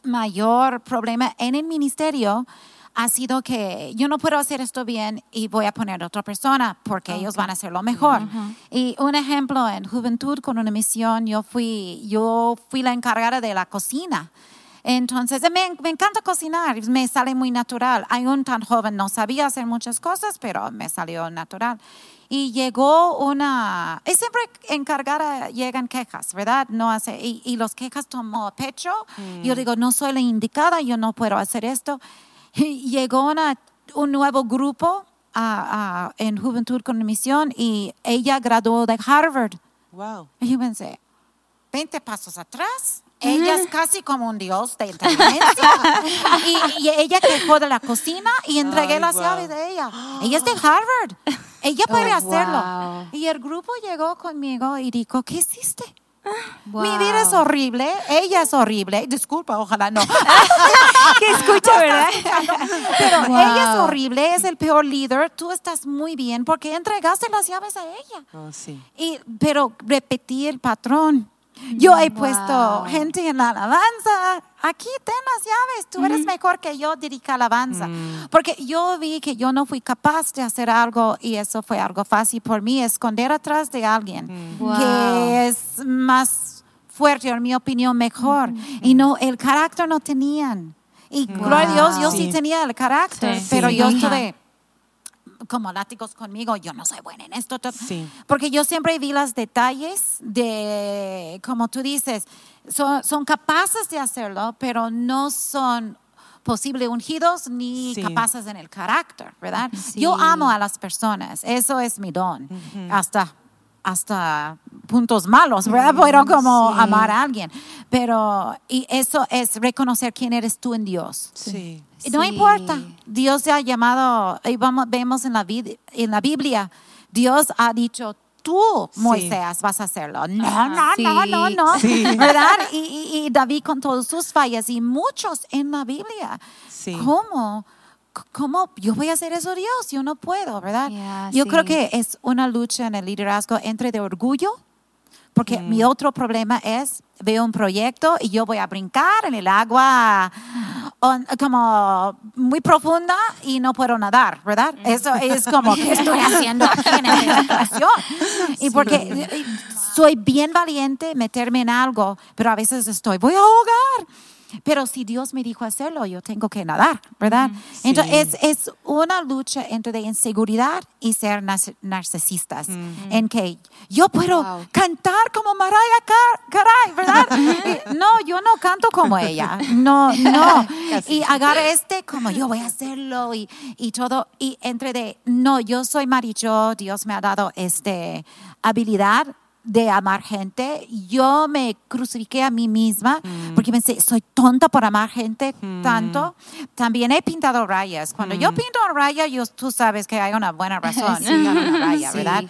mayor problema en el ministerio ha sido que yo no puedo hacer esto bien y voy a poner a otra persona porque ellos van a hacerlo mejor. Y un ejemplo en Juventud con una misión, yo fui, yo fui la encargada de la cocina. Entonces, me, me, encanta cocinar, me sale muy natural. un tan joven, no sabía hacer muchas cosas, pero me salió natural. Y llegó una, es siempre encargada, llegan quejas, ¿verdad? No hace, y, y los quejas tomó pecho. Yo mm. digo, no soy la indicada, yo no puedo hacer esto. Y llegó una, un nuevo grupo a, en Juventud con Misión y ella graduó de Harvard. Wow. Y yo pensé, 20 pasos atrás ella es casi como un dios de inteligencia. y, ella quejó de la cocina y entregué las llaves de ella. Ella es de Harvard. Ella puede oh, hacerlo. Y el grupo llegó conmigo y dijo, ¿qué hiciste? Mi vida es horrible, ella es horrible. Disculpa, ojalá no. que escucha, ¿verdad? Pero ella es horrible, es el peor líder. Tú estás muy bien porque entregaste las llaves a ella. Oh, sí. y, pero repetí el patrón. Yo he puesto gente en la alabanza. Aquí ten las llaves. Tú eres mejor que yo dirija alabanza. Mm. Porque yo vi que yo no fui capaz de hacer algo y eso fue algo fácil por mí, esconder atrás de alguien mm. que es más fuerte, en mi opinión, mejor. Y no, el carácter no tenían. Y gloria a Dios, yo sí, tenía el carácter, pero yo estuve como látigos conmigo, yo no soy buena en esto. Porque yo siempre vi los detalles de, como tú dices, son, son capaces de hacerlo, pero no son posible ungidos ni capaces en el carácter, ¿verdad? Yo amo a las personas, eso es mi don, hasta, hasta puntos malos, ¿verdad? Puedo como amar a alguien. Pero, y eso es reconocer quién eres tú en Dios. Sí. No importa. Dios te ha llamado, y vamos, vemos en la, en la Biblia, Dios ha dicho, tú, Moisés, vas a hacerlo. No, no, no, no, no, ¿Verdad? Y, y, David con todas sus fallas y muchos en la Biblia. ¿Cómo? ¿Cómo yo voy a hacer eso, Dios? Yo no puedo, ¿verdad? yo creo que es una lucha en el liderazgo entre de orgullo porque mi mm. otro problema es, veo un proyecto y yo voy a brincar en el agua como muy profunda y no puedo nadar, ¿verdad? Mm. Eso es como, ¿qué estoy haciendo aquí en esta situación? Y porque soy bien valiente meterme en algo, pero a veces estoy, voy a ahogar. Pero si Dios me dijo hacerlo, yo tengo que nadar, ¿verdad? Entonces es, una lucha entre de inseguridad y ser narcisistas, en que yo puedo cantar como Mariah Carey, ¿verdad? no, yo no canto como ella, no, no. y agarra este como yo voy a hacerlo y, y todo, y entre de, no, yo soy maricho, Dios me ha dado este habilidad de amar gente, yo me crucifiqué a mí misma mm. porque pensé, soy tonta por amar gente mm. tanto. También he pintado rayas. Cuando yo mm. pinto raya, yo, tú sabes que hay una buena razón sí. una raya, ¿verdad?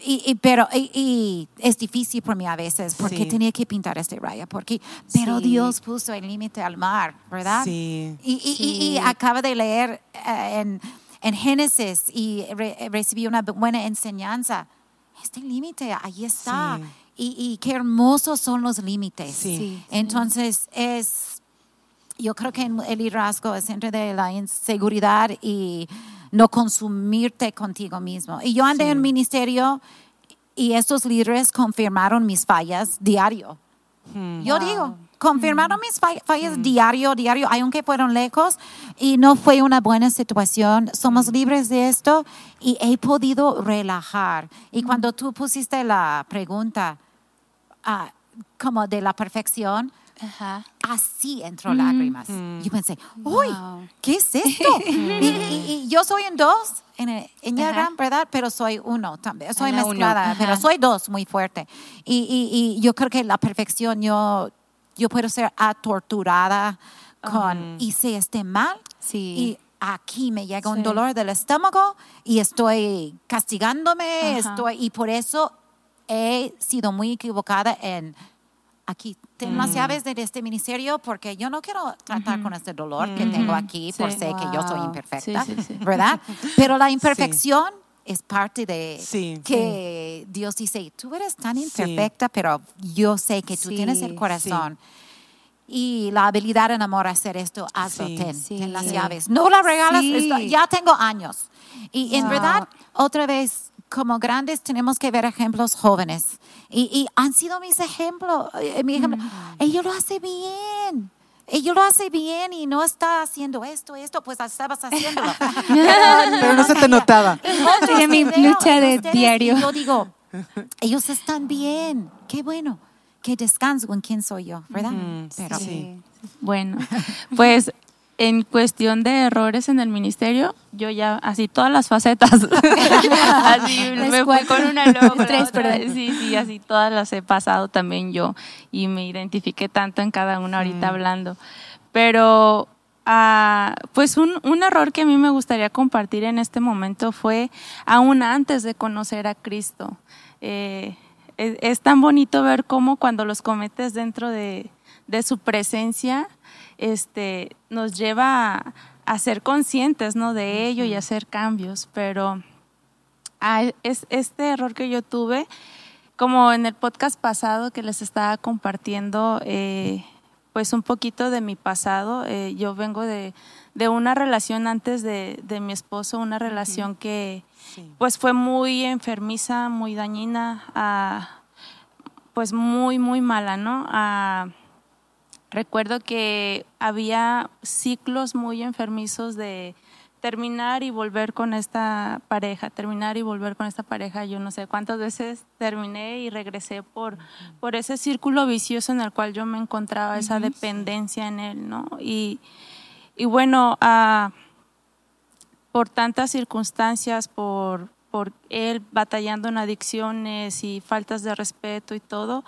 Y, pero y, es difícil para mí a veces porque tenía que pintar esta raya, porque, pero Dios puso el límite al mar, ¿verdad? Sí. Y, acaba de leer eh, en, en, Génesis y recibí una buena enseñanza este límite, ahí está. Y, qué hermosos son los límites. Sí. Entonces, es, yo creo que el liderazgo es entre de la inseguridad y no consumirte contigo mismo. Y yo andé en ministerio y estos líderes confirmaron mis fallas diario. Hmm. Yo digo, confirmaron mis fallas diario, diario, aunque fueron lejos y no fue una buena situación. Somos libres de esto y he podido relajar. Y cuando tú pusiste la pregunta ah, como de la perfección, así entró lágrimas. Yo pensé, uy, ¿qué es esto? y, yo soy en dos, en, en ¿verdad? Pero soy uno también, soy mezclada, pero soy dos muy fuerte. Y, y, yo creo que la perfección, yo yo puedo ser atorturada con hice este mal y aquí me llega un dolor del estómago y estoy castigándome, estoy y por eso he sido muy equivocada en aquí tengo las mm. llaves de este ministerio porque yo no quiero tratar con este dolor que tengo aquí por ser que yo soy imperfecta, ¿verdad? Pero la imperfección es parte de que Dios dice, tú eres tan imperfecta, pero yo sé que tú tienes el corazón. Y la habilidad en amor a hacer esto, hazlo, ten, las llaves. No la regalas, ya tengo años. Y en verdad, otra vez, como grandes tenemos que ver ejemplos jóvenes. Y, han sido mis ejemplos. Eh, mi ejemplo. Mm. Ellos lo hacen bien ella lo hace bien y no está haciendo esto, esto, pues estabas haciéndolo. Pero, no se te notaba. Tiene mi lucha de diario. Yo digo, ellos están bien, qué bueno. Que descanso en quién soy yo, ¿verdad? Pero, sí. Bueno, pues en cuestión de errores en el ministerio, yo ya, así todas las facetas, así me fui con una luego Tres, sí, sí, así todas las he pasado también yo y me identifiqué tanto en cada una ahorita hablando. Pero, ah, pues un, un, error que a mí me gustaría compartir en este momento fue aún antes de conocer a Cristo. Eh, es, tan bonito ver cómo cuando los cometes dentro de, de su presencia, este, nos lleva a, ser conscientes ¿no? de ello y hacer cambios, pero es, este error que yo tuve, como en el podcast pasado que les estaba compartiendo, eh, pues un poquito de mi pasado, eh, yo vengo de, de, una relación antes de, de mi esposo, una relación que pues fue muy enfermiza, muy dañina, ah, pues muy, muy mala, ¿no? Ah, recuerdo que había ciclos muy enfermizos de terminar y volver con esta pareja, terminar y volver con esta pareja. Yo no sé cuántas veces terminé y regresé por, por ese círculo vicioso en el cual yo me encontraba, esa dependencia en él, ¿no? Y, y bueno, ah, por tantas circunstancias, por por él batallando en adicciones y faltas de respeto y todo,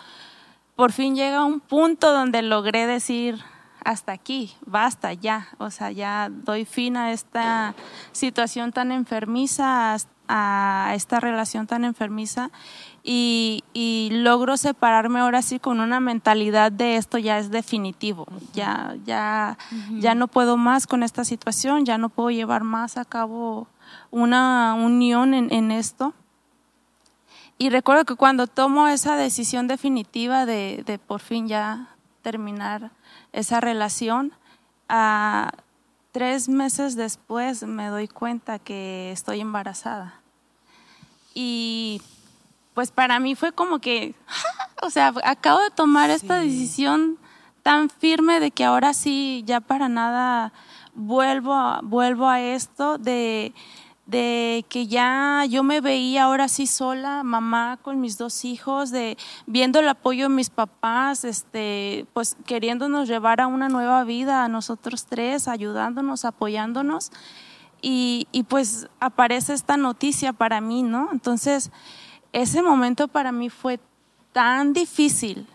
por fin llega un punto donde logré decir, hasta aquí, basta ya, o sea, ya doy fin a esta situación tan enfermiza, a esta relación tan enfermiza y, logro separarme ahora sí con una mentalidad de esto ya es definitivo, ya, ya, ya no puedo más con esta situación, ya no puedo llevar más a cabo una unión en, esto. Y recuerdo que cuando tomo esa decisión definitiva de, de por fin ya terminar esa relación, a tres meses después me doy cuenta que estoy embarazada. Y pues para mí fue como que, o sea, acabo de tomar esta decisión tan firme de que ahora sí, ya para nada vuelvo vuelvo a esto de, de que ya yo me veía ahora sí sola, mamá con mis dos hijos, de viendo el apoyo de mis papás, este, pues queriéndonos llevar a una nueva vida a nosotros tres, ayudándonos, apoyándonos. Y, y pues aparece esta noticia para mí, ¿no? Entonces, ese momento para mí fue tan difícil,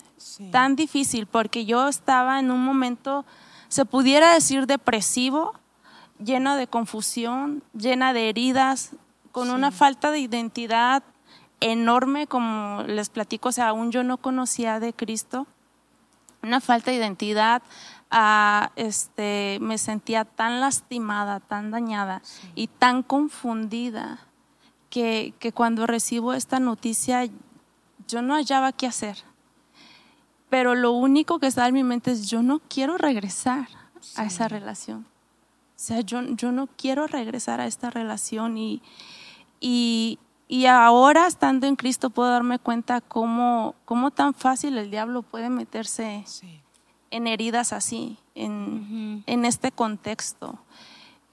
tan difícil, porque yo estaba en un momento, se pudiera decir, depresivo, llena de confusión, llena de heridas, con una falta de identidad enorme, como les platico, o sea, aún yo no conocía de Cristo, una falta de identidad, ah, este, me sentía tan lastimada, tan dañada y tan confundida que, que, cuando recibo esta noticia yo no hallaba qué hacer. Pero lo único que estaba en mi mente es yo no quiero regresar a esa relación. O sea, yo, yo no quiero regresar a esta relación y, y, y ahora estando en Cristo puedo darme cuenta cómo, cómo tan fácil el diablo puede meterse en heridas así, en, en este contexto.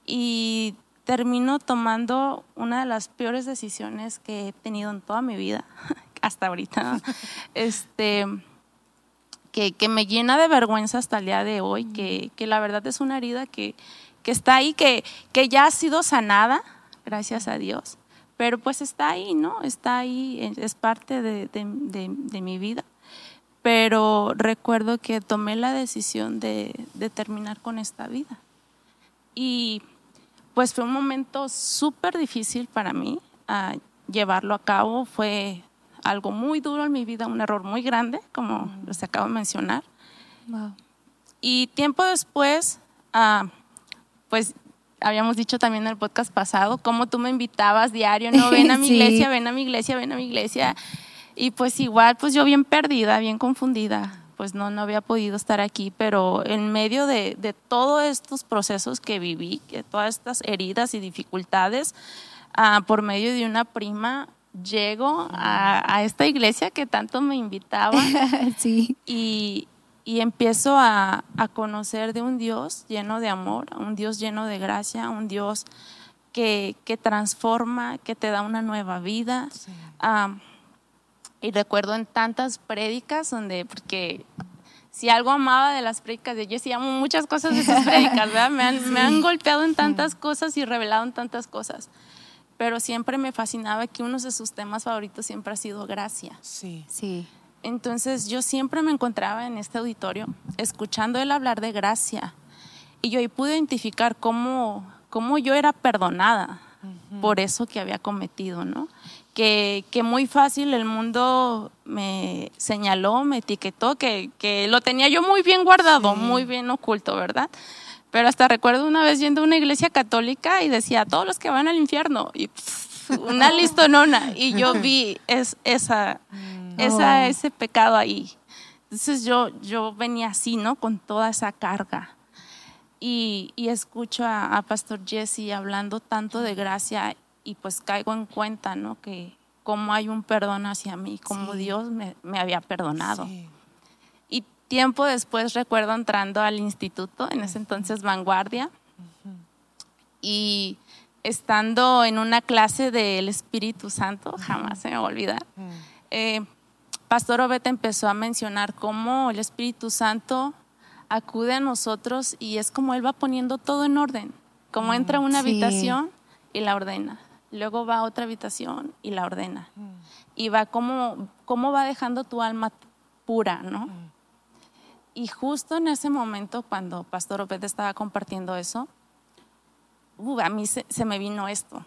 Y termino tomando una de las peores decisiones que he tenido en toda mi vida, hasta ahorita. este, que, que, me llena de vergüenza hasta el día de hoy, que, que la verdad es una herida que, que está ahí, que, que ya ha sido sanada, gracias a Dios, pero pues está ahí, ¿no? Está ahí, es parte de, de, mi vida. Pero recuerdo que tomé la decisión de, de terminar con esta vida. Y pues fue un momento súper difícil para mí a llevarlo a cabo. Fue algo muy duro en mi vida, un error muy grande, como les acabo de mencionar. Y tiempo después, uh, pues habíamos dicho también en el podcast pasado, cómo tú me invitabas diario, no, ven a mi iglesia, ven a mi iglesia, ven a mi iglesia. Y pues igual, pues yo bien perdida, bien confundida, pues no, no había podido estar aquí, pero en medio de, de todos estos procesos que viví, que todas estas heridas y dificultades, uh, por medio de una prima, llego a, a, esta iglesia que tanto me invitaba. sí. Y, y empiezo a, conocer de un Dios lleno de amor, un Dios lleno de gracia, un Dios que, transforma, que te da una nueva vida. y recuerdo en tantas prédicas donde, porque si algo amaba de las prédicas de sí amo muchas cosas de esas prédicas, ¿verdad? Me han, me han golpeado en tantas cosas y revelado en tantas cosas. Pero siempre me fascinaba que uno de sus temas favoritos siempre ha sido gracia. Sí. Sí. Entonces yo siempre me encontraba en este auditorio escuchando él hablar de gracia y yo ahí pude identificar cómo, cómo yo era perdonada por eso que había cometido, ¿no? Que, que, muy fácil el mundo me señaló, me etiquetó, que, que lo tenía yo muy bien guardado, muy bien oculto, ¿verdad? Pero hasta recuerdo una vez yendo a una iglesia católica y decía, todos los que van al infierno, y una listonona, y yo vi es, esa, esa, ese pecado ahí. Entonces yo, yo venía así, ¿no? Con toda esa carga. Y, y escucho a, Pastor Jesse hablando tanto de gracia y pues caigo en cuenta, ¿no? Que cómo hay un perdón hacia mí, como Dios me, me, había perdonado. Y tiempo después recuerdo entrando al instituto, en ese entonces Vanguardia, y estando en una clase del Espíritu Santo, jamás se me va a olvidar. Eh, Pastor Obeta empezó a mencionar cómo el Espíritu Santo acude a nosotros y es como Él va poniendo todo en orden, como entra a una habitación y la ordena. luego va a otra habitación y la ordena. Mm. Y va como, cómo va dejando tu alma pura, ¿no? Mm. Y justo en ese momento, cuando Pastor Obed estaba compartiendo eso, uh, a mí se, me vino esto.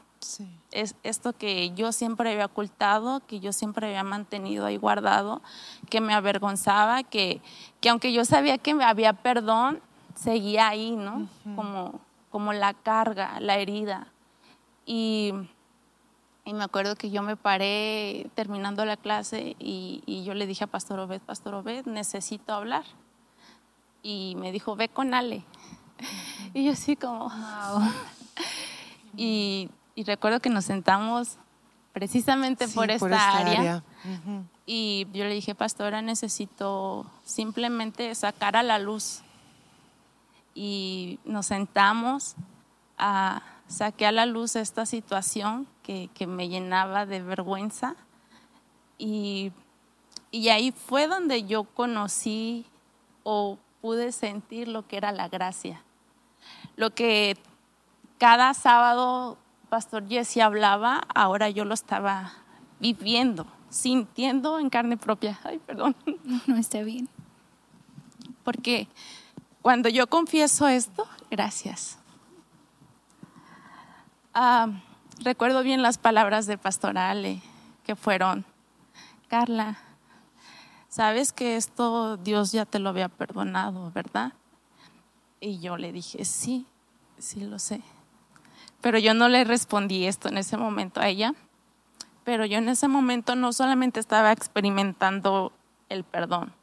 Es esto que yo siempre había ocultado, que yo siempre había mantenido ahí guardado, que me avergonzaba, que, que aunque yo sabía que había perdón, seguía ahí, ¿no? como, como la carga, la herida. Y, y, me acuerdo que yo me paré terminando la clase y, y yo le dije a Pastor Obed, Pastor Obed, necesito hablar. Y me dijo, ve con Ale. Y yo así como, wow. y y recuerdo que nos sentamos precisamente por, esta área. Y yo le dije, pastora, necesito simplemente sacar a la luz. Y nos sentamos, a, saqué a la luz esta situación que, me llenaba de vergüenza. Y, y ahí fue donde yo conocí o pude sentir lo que era la gracia. Lo que cada sábado Pastor Jesse hablaba, ahora yo lo estaba viviendo, sintiendo en carne propia. Ay, perdón. No, está bien. Porque cuando yo confieso esto, gracias. Ah, recuerdo bien las palabras de Pastor Ale, que fueron, Carla, sabes que esto Dios ya te lo había perdonado, ¿verdad? Y yo le dije, sí, sí lo sé. Pero yo no le respondí esto en ese momento a ella. Pero yo en ese momento no solamente estaba experimentando el perdón,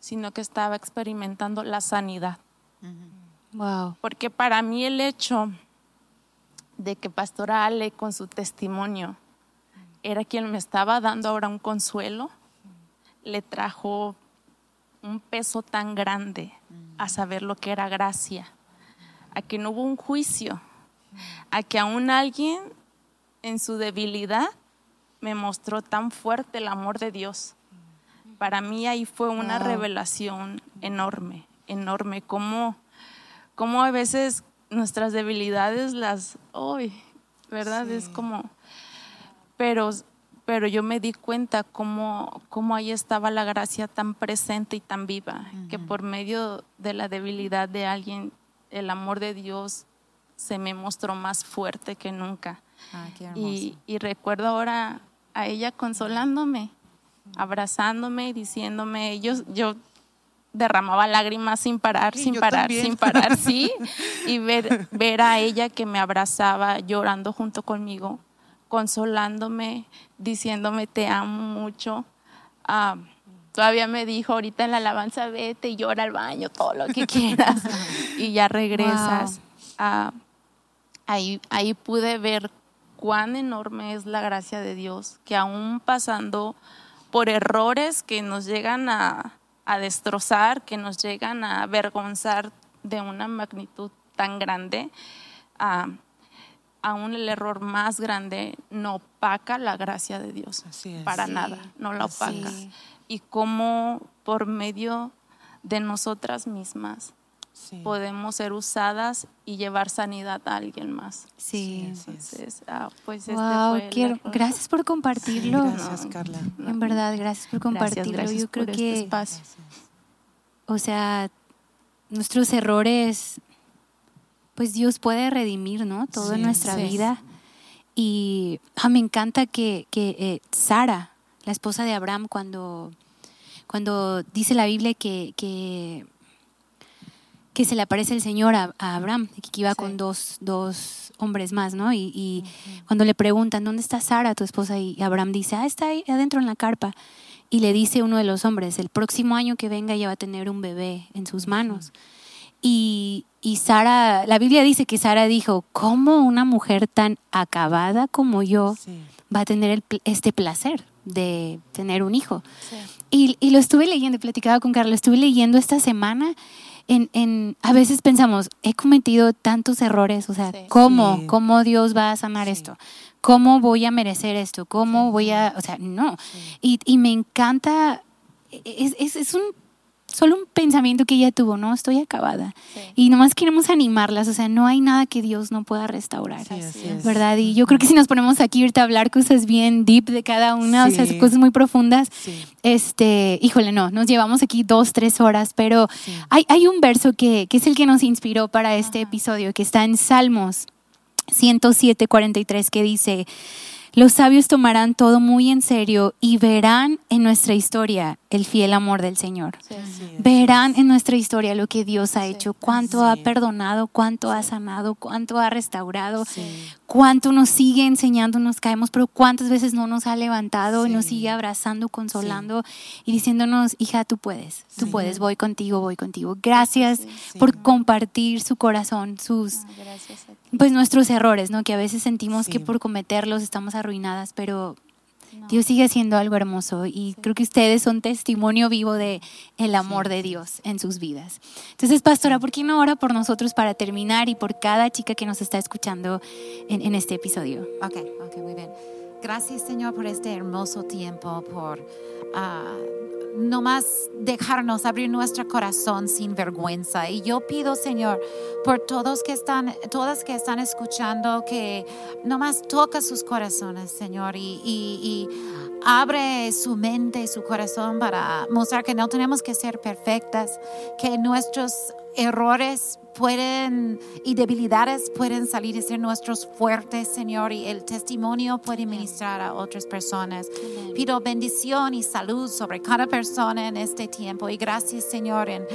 sino que estaba experimentando la sanidad. Wow. Porque para mí el hecho de que Pastora Ale con su testimonio era quien me estaba dando ahora un consuelo, le trajo un peso tan grande a saber lo que era gracia, a que no hubo un juicio, a que aún alguien en su debilidad me mostró tan fuerte el amor de Dios. Para mí ahí fue una revelación enorme, enorme, como, como a veces nuestras debilidades las, hoy, ¿verdad? Es como, pero, pero yo me di cuenta cómo, cómo ahí estaba la gracia tan presente y tan viva, que por medio de la debilidad de alguien, el amor de Dios se me mostró más fuerte que nunca. Ah, y, recuerdo ahora a ella consolándome, abrazándome, diciéndome, yo, yo derramaba lágrimas sin parar, sin parar, sin parar, sí, y ver, ver a ella que me abrazaba llorando junto conmigo, consolándome, diciéndome te amo mucho. Ah, todavía me dijo ahorita en la alabanza, vete y llora al baño, todo lo que quieras, y ya regresas. a ahí, pude ver cuán enorme es la gracia de Dios, que aún pasando por errores que nos llegan a, destrozar, que nos llegan a avergonzar de una magnitud tan grande, aún el error más grande no opaca la gracia de Dios. Para nada, no la opaca. Y cómo por medio de nosotras mismas podemos ser usadas y llevar sanidad a alguien más. Sí. Ah, pues este gracias por compartirlo. gracias, Carla. En verdad, gracias por compartirlo. Yo creo este que, o sea, nuestros errores, pues Dios puede redimir, ¿no? Todo en nuestra vida. Y ah, me encanta que, que eh, Sara, la esposa de Abraham, cuando, cuando dice la Biblia que, que que se le aparece el Señor a, Abraham, que iba con dos, dos, hombres más, ¿no? Y, cuando le preguntan, ¿dónde está Sara, tu esposa? Y Abraham dice, ah, está ahí adentro en la carpa. Y le dice uno de los hombres, el próximo año que venga ella va a tener un bebé en sus manos. Y, y Sara, la Biblia dice que Sara dijo, ¿cómo una mujer tan acabada como yo va a tener este placer de tener un hijo? Y, y, lo estuve leyendo, platicaba con Carlos, estuve leyendo esta semana en, a veces pensamos, he cometido tantos errores, o sea, ¿cómo? ¿Cómo Dios va a sanar esto? ¿Cómo voy a merecer esto? ¿Cómo voy a, o sea, no. Y, me encanta, es, es, un solo un pensamiento que ella tuvo, no, estoy acabada. Y nomás queremos animarlas, o sea, no hay nada que Dios no pueda restaurar, ¿verdad? Y yo creo que si nos ponemos aquí ahorita a hablar cosas bien deep de cada una, o sea, cosas muy profundas, este, híjole, no, nos llevamos aquí dos, tres horas, pero hay, hay un verso que, que, es el que nos inspiró para este episodio, que está en Salmos 107, 43, que dice, los sabios tomarán todo muy en serio y verán en nuestra historia el fiel amor del Señor. verán en nuestra historia lo que Dios ha hecho, cuánto ha perdonado, cuánto ha sanado, cuánto ha restaurado, cuánto nos sigue enseñando, nos caemos, pero cuántas veces no nos ha levantado y nos sigue abrazando, consolando y diciéndonos, hija, tú puedes, tú puedes, voy contigo, voy contigo. Gracias por compartir su corazón, sus, pues nuestros errores, ¿no? Que a veces sentimos que por cometerlos estamos arruinadas, pero Dios sigue haciendo algo hermoso y creo que ustedes son testimonio vivo de el amor de Dios en sus vidas. Entonces, pastora, ¿por qué no ora por nosotros para terminar y por cada chica que nos está escuchando en, este episodio? Ok, ok, muy bien. Gracias, Señor, por este hermoso tiempo, por uh, no más dejarnos abrir nuestro corazón sin vergüenza. Y yo pido, Señor, por todos que están, todas que están escuchando, que no más toca sus corazones, Señor, y, y abre su mente y su corazón para mostrar que no tenemos que ser perfectas, que nuestros errores pueden y debilidades pueden salir y ser nuestros fuertes, Señor, y el testimonio puede ministrar a otras personas. Pido bendición y salud sobre cada persona en este tiempo y gracias, Señor, en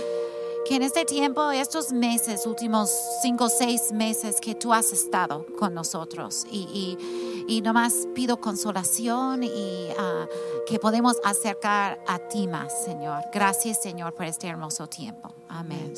que en este tiempo, estos meses, últimos cinco o seis meses que tú has estado con nosotros y, y, nomás pido consolación y ah, que podemos acercar a ti más, Señor. Gracias, Señor, por este hermoso tiempo. Amén.